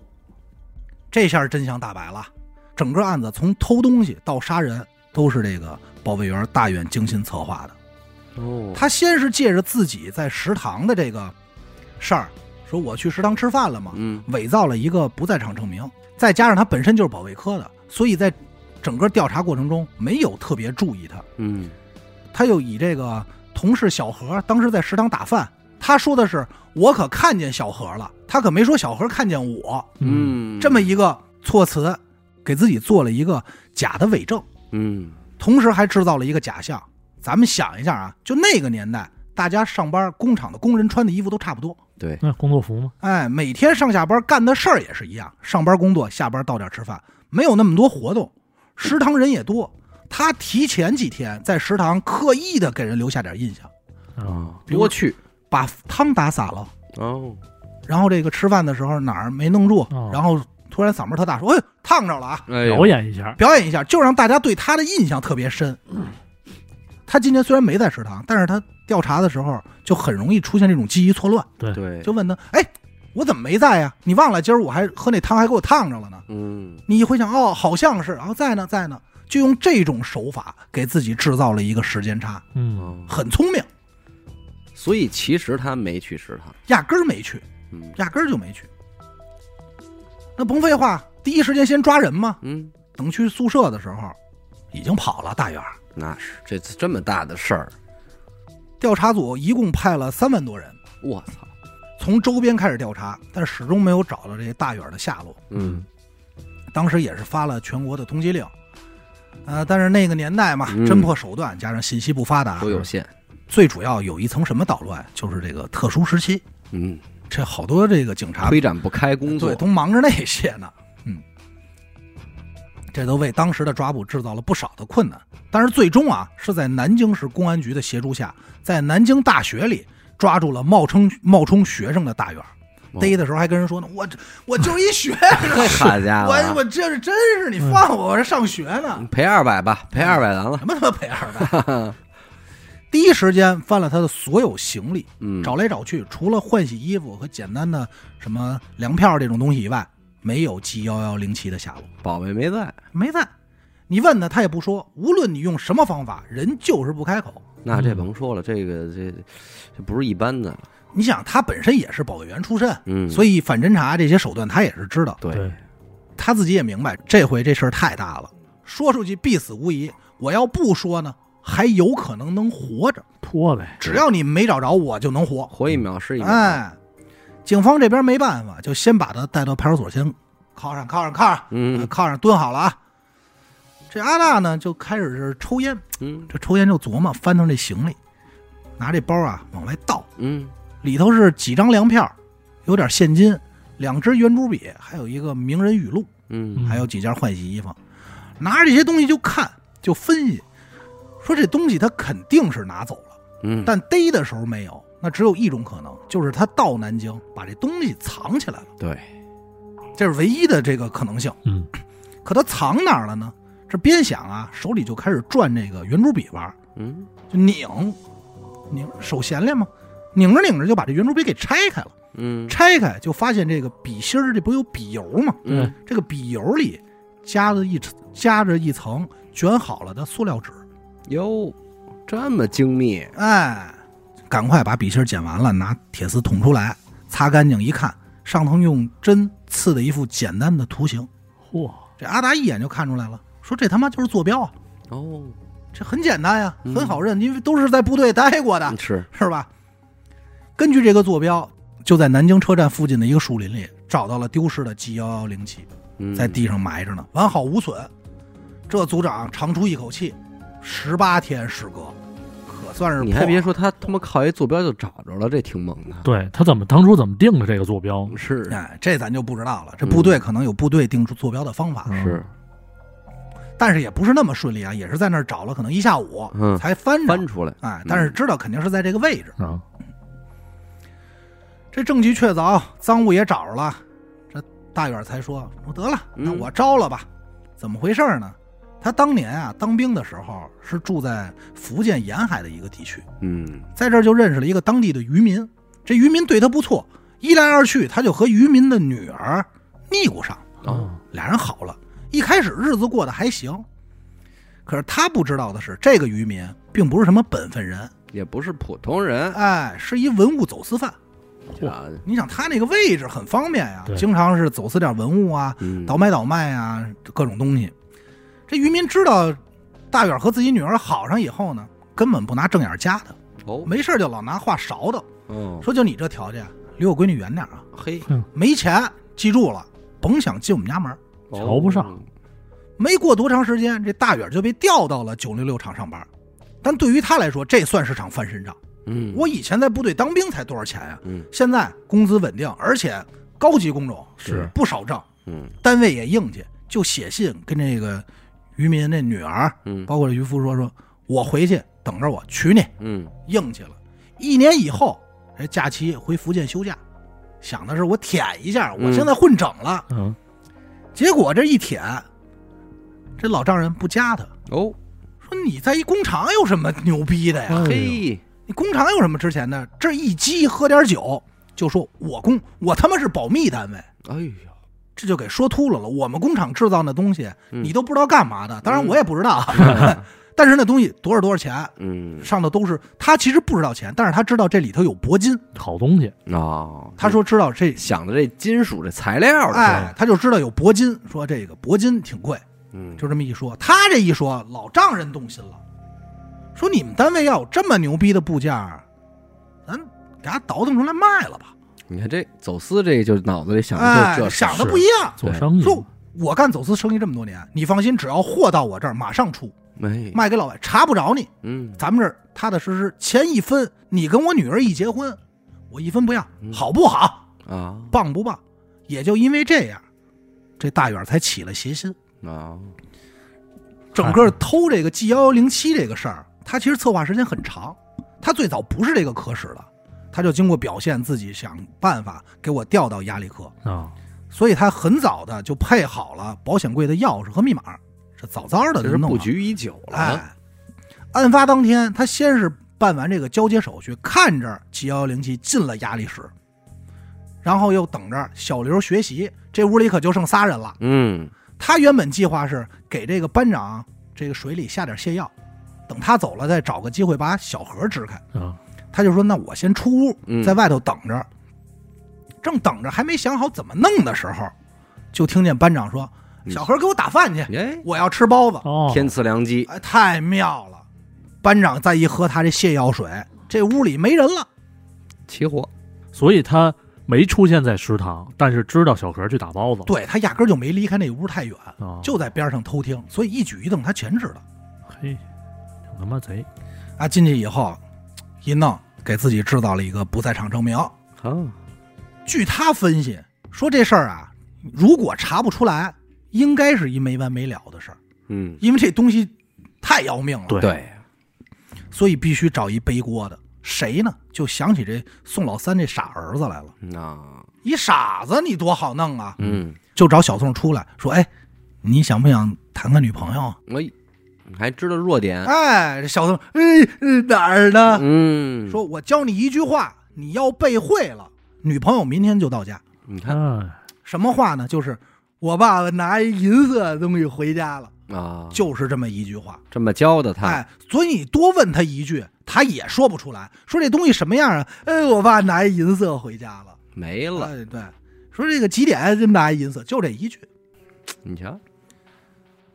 这下真相大白了，整个案子从偷东西到杀人都是这个保卫员大远精心策划的。哦，他先是借着自己在食堂的这个事儿，说我去食堂吃饭了嘛，嗯。伪造了一个不在场证明，再加上他本身就是保卫科的，所以在整个调查过程中没有特别注意他。嗯。他又以这个同事小何当时在食堂打饭，他说的是我可看见小何了，他可没说小何看见我，嗯，这么一个措辞，给自己做了一个假的伪证，嗯。同时还制造了一个假象。咱们想一下啊，就那个年代，大家上班工厂的工人穿的衣服都差不多，对，那工作服吗？哎，每天上下班干的事儿也是一样，上班工作，下班到点吃饭，没有那么多活动，食堂人也多。他提前几天在食堂刻意的给人留下点印象，啊，啊，多去把汤打洒了，哦，然后这个吃饭的时候哪儿没弄住，哦然后突然嗓门特大说：“哎，烫着了啊表演一下！”，表演一下，就让大家对他的印象特别深。他今年虽然没在食堂，但是他调查的时候就很容易出现这种记忆错乱，对，就问他：“哎，我怎么没在呀？你忘了今儿我还喝那汤还给我烫着了呢？”嗯。你一回想，哦，好像是，然后在呢，在呢，就用这种手法给自己制造了一个时间差，很聪明，所以其实他没去食堂，压根儿没去，嗯。压根儿就没去。那甭废话，第一时间先抓人嘛。嗯，等去宿舍的时候，已经跑了大远儿。那是这次这么大的事儿，调查组一共派了三万多人，我操，从周边开始调查，但始终没有找到这大远儿的下落。嗯。当时也是发了全国的通缉令，呃，但是那个年代嘛，嗯侦破手段加上信息不发达，都有限，最主要有一层什么捣乱，就是这个特殊时期，嗯，这好多这个警察推展不开工作对，都忙着那些呢，嗯，这都为当时的抓捕制造了不少的困难。但是最终啊，是在南京市公安局的协助下，在南京大学里抓住了冒充冒充学生的大远儿。哦逮的时候还跟人说呢，我这我就是一学生，好家伙，我我这是真是你放我，我这上学呢，赔二百吧，赔二百咱了什，么他妈赔二百？第一时间翻了他的所有行李，嗯，找来找去，除了换洗衣服和简单的什么粮票这种东西以外，没有 G 幺幺零七的下落，宝贝没在，没在。你问他，他也不说。无论你用什么方法，人就是不开口。那这甭说了，这个这这不是一般的，你想，他本身也是保卫员出身，嗯，所以反侦查这些手段他也是知道。对，对，他自己也明白，这回这事儿太大了，说出去必死无疑。我要不说呢，还有可能能活着。拖呗，只要你没找着，我就能活。活一秒是一秒，哎，警方这边没办法，就先把他带到派出所，先铐上，铐上，铐上，嗯铐上，蹲好了啊。这阿大呢，就开始是抽烟，嗯这抽烟就琢磨翻腾这行李，拿这包啊往外倒，嗯里头是几张粮票，有点现金，两支圆珠笔，还有一个名人语录，嗯还有几件换洗衣服。拿着这些东西就看，就分析，说这东西他肯定是拿走了，嗯，但逮的时候没有。那只有一种可能，就是他到南京把这东西藏起来了，对，这是唯一的这个可能性。嗯，可他藏哪儿了呢？这边想啊，手里就开始转这个圆珠笔玩，嗯就拧，拧手闲练嘛，拧着拧着就把这圆珠笔给拆开了。嗯拆开就发现这个笔芯儿，这不有笔油吗？嗯，这个笔油里夹着一层夹着一层卷好了的塑料纸。哟，这么精密，哎，赶快把笔芯儿剪完了，拿铁丝捅出来，擦干净一看，上头用针刺的一副简单的图形。嚯，这阿达一眼就看出来了，说这他妈就是坐标啊，哦，这很简单呀，嗯很好认，因为都是在部队待过的，是，是吧？根据这个坐标，就在南京车站附近的一个树林里找到了丢失的 G 幺幺零七，嗯在地上埋着呢，完好无损。这组长长出一口气，十八天时隔，可算是你还别说，他他妈靠一坐标就找着了，这挺猛的。对他怎么当初怎么定的这个坐标？是哎，这咱就不知道了。这部队可能有部队定出坐标的方法，嗯是，但是也不是那么顺利啊，也是在那儿找了可能一下午嗯才翻着。翻出来，哎，但是知道肯定是在这个位置。啊，这证据确凿，赃物也找着了，这大远才说：“我得了，那嗯我招了吧？怎么回事呢？他当年啊当兵的时候是住在福建沿海的一个地区，嗯。在这儿就认识了一个当地的渔民。这渔民对他不错，一来二去他就和渔民的女儿腻咕上，哦，俩人好了。一开始日子过得还行，可是他不知道的是，这个渔民并不是什么本分人，也不是普通人，哎，是一文物走私犯。啊，你想他那个位置很方便呀，对。经常是走私点文物啊，嗯，倒买倒卖啊，各种东西。这渔民知道大远和自己女儿好上以后呢，根本不拿正眼夹他，哦，没事就老拿话勺他，哦，说就你这条件，离我闺女远点啊，嘿，没钱，记住了，甭想进我们家门。瞧不上。哦，没过多长时间，这大远就被调到了九零六厂上班。但对于他来说，这算是场翻身仗。嗯，我以前在部队当兵才多少钱呀、嗯。现在工资稳定，而且高级工种是。不少挣，嗯。单位也硬气，就写信跟这个渔民那女儿，嗯。包括这渔夫说说，我回去等着我娶你，嗯。硬气了。一年以后，哎，假期回福建休假，想的是我舔一下，我嗯现在混整了。嗯，结果这一舔，这老丈人不加他，哦，说你在一工厂有什么牛逼的呀？嘿，你工厂有什么值钱的？这一鸡喝点酒，就说我工我他妈是保密单位，哎呦，这就给说秃噜了。我们工厂制造那东西，嗯你都不知道干嘛的，当然嗯我也不知道 但是那东西多少多少钱，嗯上头都是他其实不知道钱，但是他知道这里头有铂金，好东西，啊，他说知道这，想的这金属这材料的，哎，他就知道有铂金，说这个铂金挺贵，嗯，就这么一说，他这一说，老丈人动心了，说你们单位要有这么牛逼的部件，咱给它倒腾出来卖了吧？你看这走私这就脑子里想的哎就，这想的不一样。做生意说我干走私生意这么多年，你放心，只要货到我这儿，马上出，没，卖给老外，查不着你。嗯，咱们这儿踏踏实实，钱一分，你跟我女儿一结婚，我一分不要，嗯好不好？啊棒不棒？也就因为这样，这大远才起了邪心。啊，整个偷这个 G 幺幺零七这个事儿，他其实策划时间很长。他最早不是这个科室的，他就经过表现自己想办法给我调到压力科，啊，所以他很早的就配好了保险柜的钥匙和密码，这早早的就弄布局已久了，哎，案发当天，他先是办完这个交接手续，看着七幺幺零七进了压力室，然后又等着小刘学习。这屋里可就剩仨人了。嗯他原本计划是给这个班长这个水里下点泻药，等他走了再找个机会把小盒支开。啊，他就说：“那我先出屋，嗯在外头等着。正等着，还没想好怎么弄的时候，就听见班长说：“嗯小何给我打饭去，哎，我要吃包子。”哦，天赐良机，哎，太妙了！班长再一喝他这泻药水，这屋里没人了。起火，所以他没出现在食堂，但是知道小何去打包子，对他压根就没离开那屋太远，啊，就在边上偷听，所以一举一动他全知道。嘿，挺他妈贼，啊，进去以后一弄，给自己制造了一个不在场证明。哦，据他分析说，这事儿啊，如果查不出来，应该是一没完没了的事儿，嗯，因为这东西太要命了。对对，所以必须找一背锅的。谁呢？就想起这宋老三这傻儿子来了。那，一傻子，你多好弄啊！嗯，就找小宋出来说：“哎，你想不想谈个女朋友还知道弱？”点，哎，这小宋，哎，呃哪儿呢？嗯，说我教你一句话，你要背会了，女朋友明天就到家。你看哎，什么话呢？就是我爸爸拿一银色的东西回家了，啊，就是这么一句话。这么教的他，哎，所以你多问他一句，他也说不出来。说这东西什么样啊？哎，我爸拿一银色回家了。没了，哎，对，说这个几点就拿一银色，就这一句，你瞧，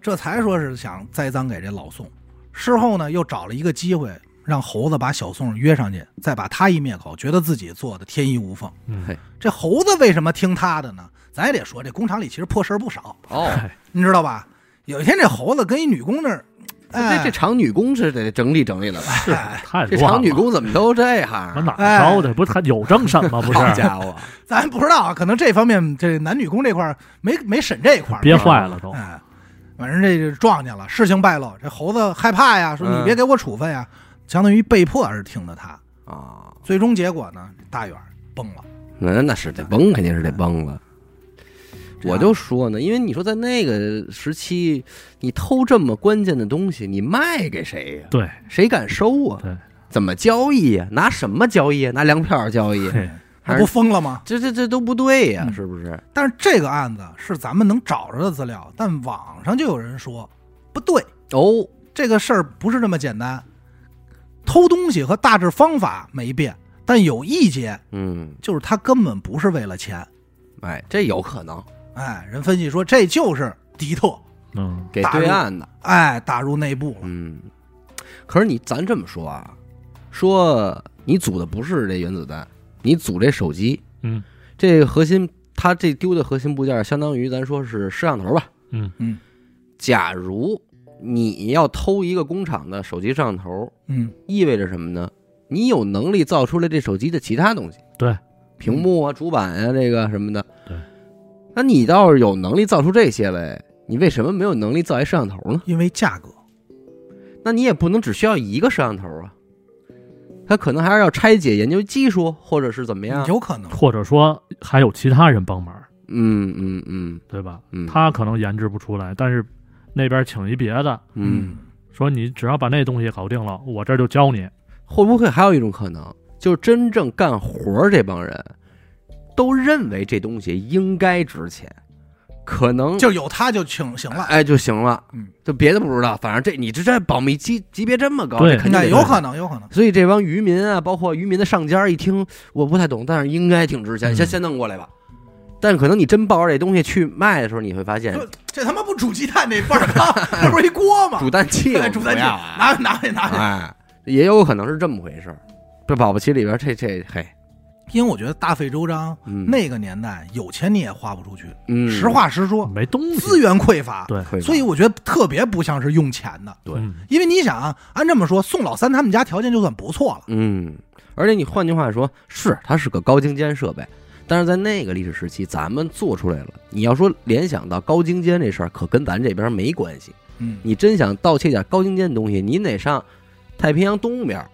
这才说是想栽赃给这老宋。事后呢，又找了一个机会，让猴子把小宋约上去，再把他一灭口，觉得自己做的天衣无缝。嗯，这猴子为什么听他的呢？咱也得说，这工厂里其实破事儿不少，哦，哎你知道吧？有一天，这猴子跟一女工那儿，哎，这这厂女工是得整理整理了吧？是太乱了厂女工怎么都这样往啊？哪儿招的？不是他有证审吗？不是，好家伙，咱不知道啊，可能这方面这男女工这块没没审这一块儿，憋坏了都。哎，反正这就撞见了，事情败露，这猴子害怕呀，说你嗯别给我处分呀，相当于被迫是听的他。啊，最终结果呢，大远崩了。那那是得崩，肯定是得崩了。我就说呢，因为你说在那个时期，你偷这么关键的东西，你卖给谁呀？对谁敢收啊？对，怎么交易呀？拿什么交易啊？拿粮票交易？嘿，那不疯了吗？这这这都不对呀？嗯是不是？但是这个案子是咱们能找着的资料，但网上就有人说不对，哦，这个事儿不是这么简单。偷东西和大致方法没变，但有一节嗯，就是他根本不是为了钱。哎，这有可能哎，人分析说这就是迪特，嗯，给对岸的，哎，打入内部了。嗯。可是你咱这么说啊，说你组的不是这原子弹，你组这手机，嗯，这个核心，它这丢的核心部件，相当于咱说是摄像头吧，嗯。嗯。假如你要偷一个工厂的手机摄像头，嗯，意味着什么呢？你有能力造出来这手机的其他东西，对，屏幕啊、主板啊，这个什么的，对。那你倒是有能力造出这些来，你为什么没有能力造一摄像头呢？因为价格。那你也不能只需要一个摄像头啊，它可能还是要拆解研究技术，或者是怎么样？有可能。或者说还有其他人帮忙，嗯嗯嗯对吧？嗯，他可能研制不出来，但是那边请一别的，嗯，说你只要把那东西搞定了，我这儿就教你。会不会还有一种可能，就是真正干活这帮人都认为这东西应该值钱，可能就有他就请行了。哎就行了，嗯，就别的不知道，反正这你这这保密级级别这么高，对肯定有可能，有可能。所以这帮渔民啊，包括渔民的上家一听，我不太懂，但是应该挺值钱，嗯先先弄过来吧。但可能你真抱着这东西去卖的时候，你会发现这这他妈不煮鸡蛋那份儿汤，这不是一锅吗？煮蛋器 对煮蛋器，拿拿去拿去。哎，也有可能是这么回事儿。这保不齐里边这这嘿，因为我觉得大费周章，嗯，那个年代有钱你也花不出去。嗯实话实说，没东西，资源匮乏，对，会吧所以我觉得特别不像是用钱的。对嗯因为你想啊，按这么说，宋老三他们家条件就算不错了。嗯，而且你换句话说，是它是个高精尖设备，但是在那个历史时期，咱们做出来了。你要说联想到高精尖这事儿，可跟咱这边没关系。嗯，你真想盗窃点高精尖的东西，你得上太平洋东边儿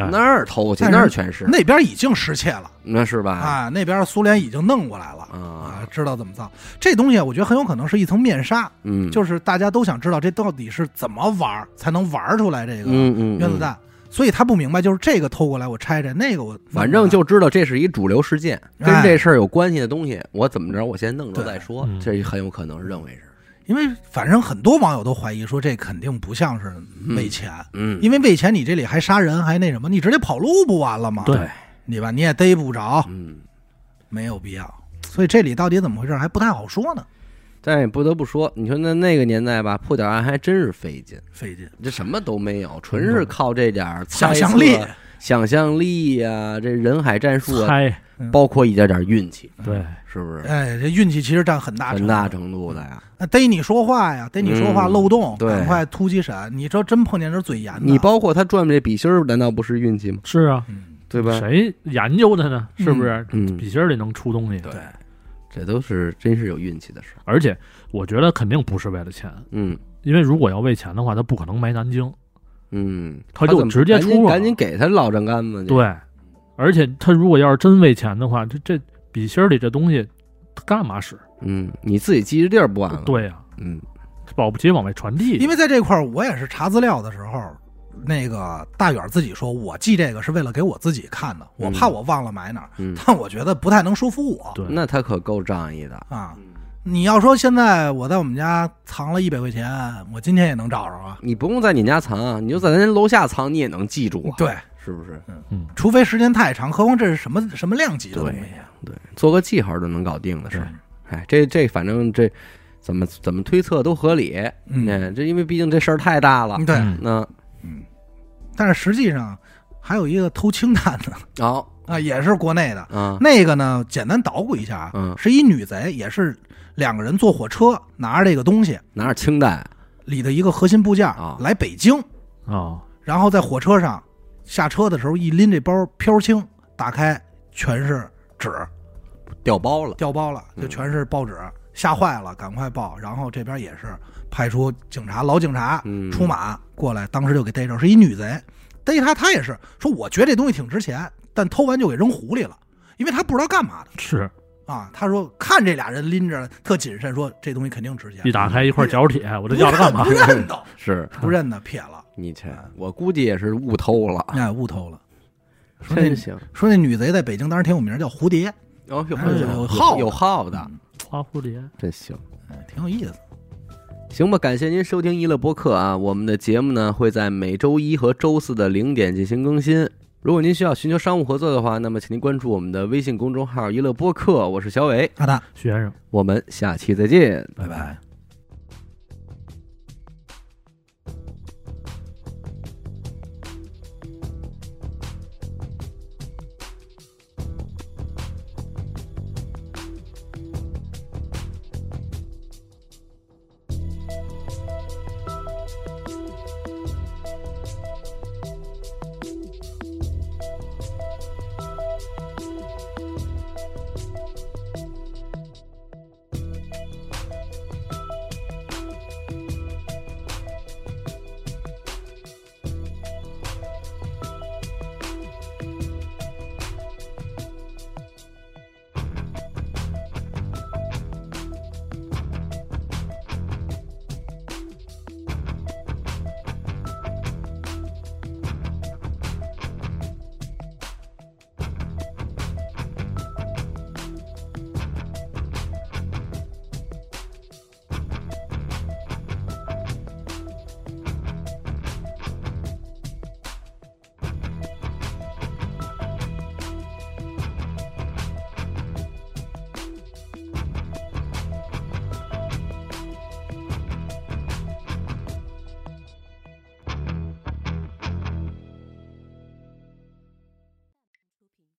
哎那儿偷去，但是那儿全是，那边已经失窃了那是吧？啊，那边苏联已经弄过来了啊，啊，知道怎么造。这东西我觉得很有可能是一层面纱，嗯，就是大家都想知道这到底是怎么玩儿才能玩出来这个嗯嗯，嗯，原子弹，所以他不明白，就是这个偷过来我拆拆，那个我反正就知道这是一主流事件，跟哎这事儿有关系的东西，我怎么着，我先弄着对再说嗯，这很有可能是认为是，因为反正很多网友都怀疑说这肯定不像是为钱，嗯，因为为钱你这里还杀人还那什么，你直接跑路不完了吗？对，你吧你也逮不着，嗯，没有必要。所以这里到底怎么回事还不太好说呢，但也不得不说，你说那那个年代吧，破点案还真是费劲，费劲。这什么都没有，纯是靠这点想象力测、想象力呀，这人海战术啊，猜，包括一点点运气，对，是不是？哎，这运气其实占很大很大程度。的呀。那逮你说话呀，逮你说话嗯漏洞，对赶快突击审。你说真碰见这嘴严的，你包括他转这笔芯儿，难道不是运气吗？是啊，嗯对吧？谁研究的呢？是不是？嗯，笔芯儿里能出东西，对，这都是真是有运气的事。而且我觉得肯定不是为了钱，嗯因为如果要为钱的话，他不可能埋南京。嗯，他就直接出了赶紧给他老丈杆子去。，对，而且他如果要是真为钱的话，这这笔芯儿里这东西干嘛使？嗯，你自己记着地儿不完了。，对呀、嗯保不齐往外传递。因为在这块儿，我也是查资料的时候，那个大远自己说，我记这个是为了给我自己看的，我怕我忘了埋哪儿。嗯，但我觉得不太能说服我对，那他可够仗义的。啊。嗯你要说现在我在我们家藏了一百块钱，我今天也能找着啊。你不用在你家藏，你就在咱楼下藏，你也能记住啊。对，是不是？嗯嗯，除非时间太长，何况这是什么什么量级的东西对对，做个记号就能搞定的事儿。哎，这这反正这怎么怎么推测都合理。嗯哎这因为毕竟这事儿太大了。对，嗯那但是实际上还有一个偷氢弹的好啊，也是国内的。嗯，那个呢，简单捣鼓一下啊，嗯是一女贼，也是两个人坐火车拿着这个东西拿着氢弹里的一个核心部件啊。来北京，啊，然后在火车上下车的时候一拎这包飘轻，打开全是纸，掉包了。掉包了，嗯就全是报纸，吓坏了，赶快报。然后这边也是派出警察，老警察嗯，出马过来，当时就给逮着，是一女贼。逮她，她也是说，我觉得这东西挺值钱，但偷完就给扔湖里了，因为她不知道干嘛的。是啊。他说看这俩人拎着特谨慎，说这东西肯定值钱一，打开一块角铁，我这要它干嘛不？认得，是不认得，撇了，你去，我估计也是误偷了。哎，误偷了。说那真行，说那女贼在北京当时挺有名，叫蝴蝶，哦，有哎有号的有号的，花蝴蝶，真行。哎，挺有意思。行吧，感谢您收听娱乐播客啊！我们的节目呢会在每周一和周四的零点进行更新。如果您需要寻求商务合作的话，那么请您关注我们的微信公众号“一乐播客”，我是小伟，好的，徐先生。我们下期再见。拜拜。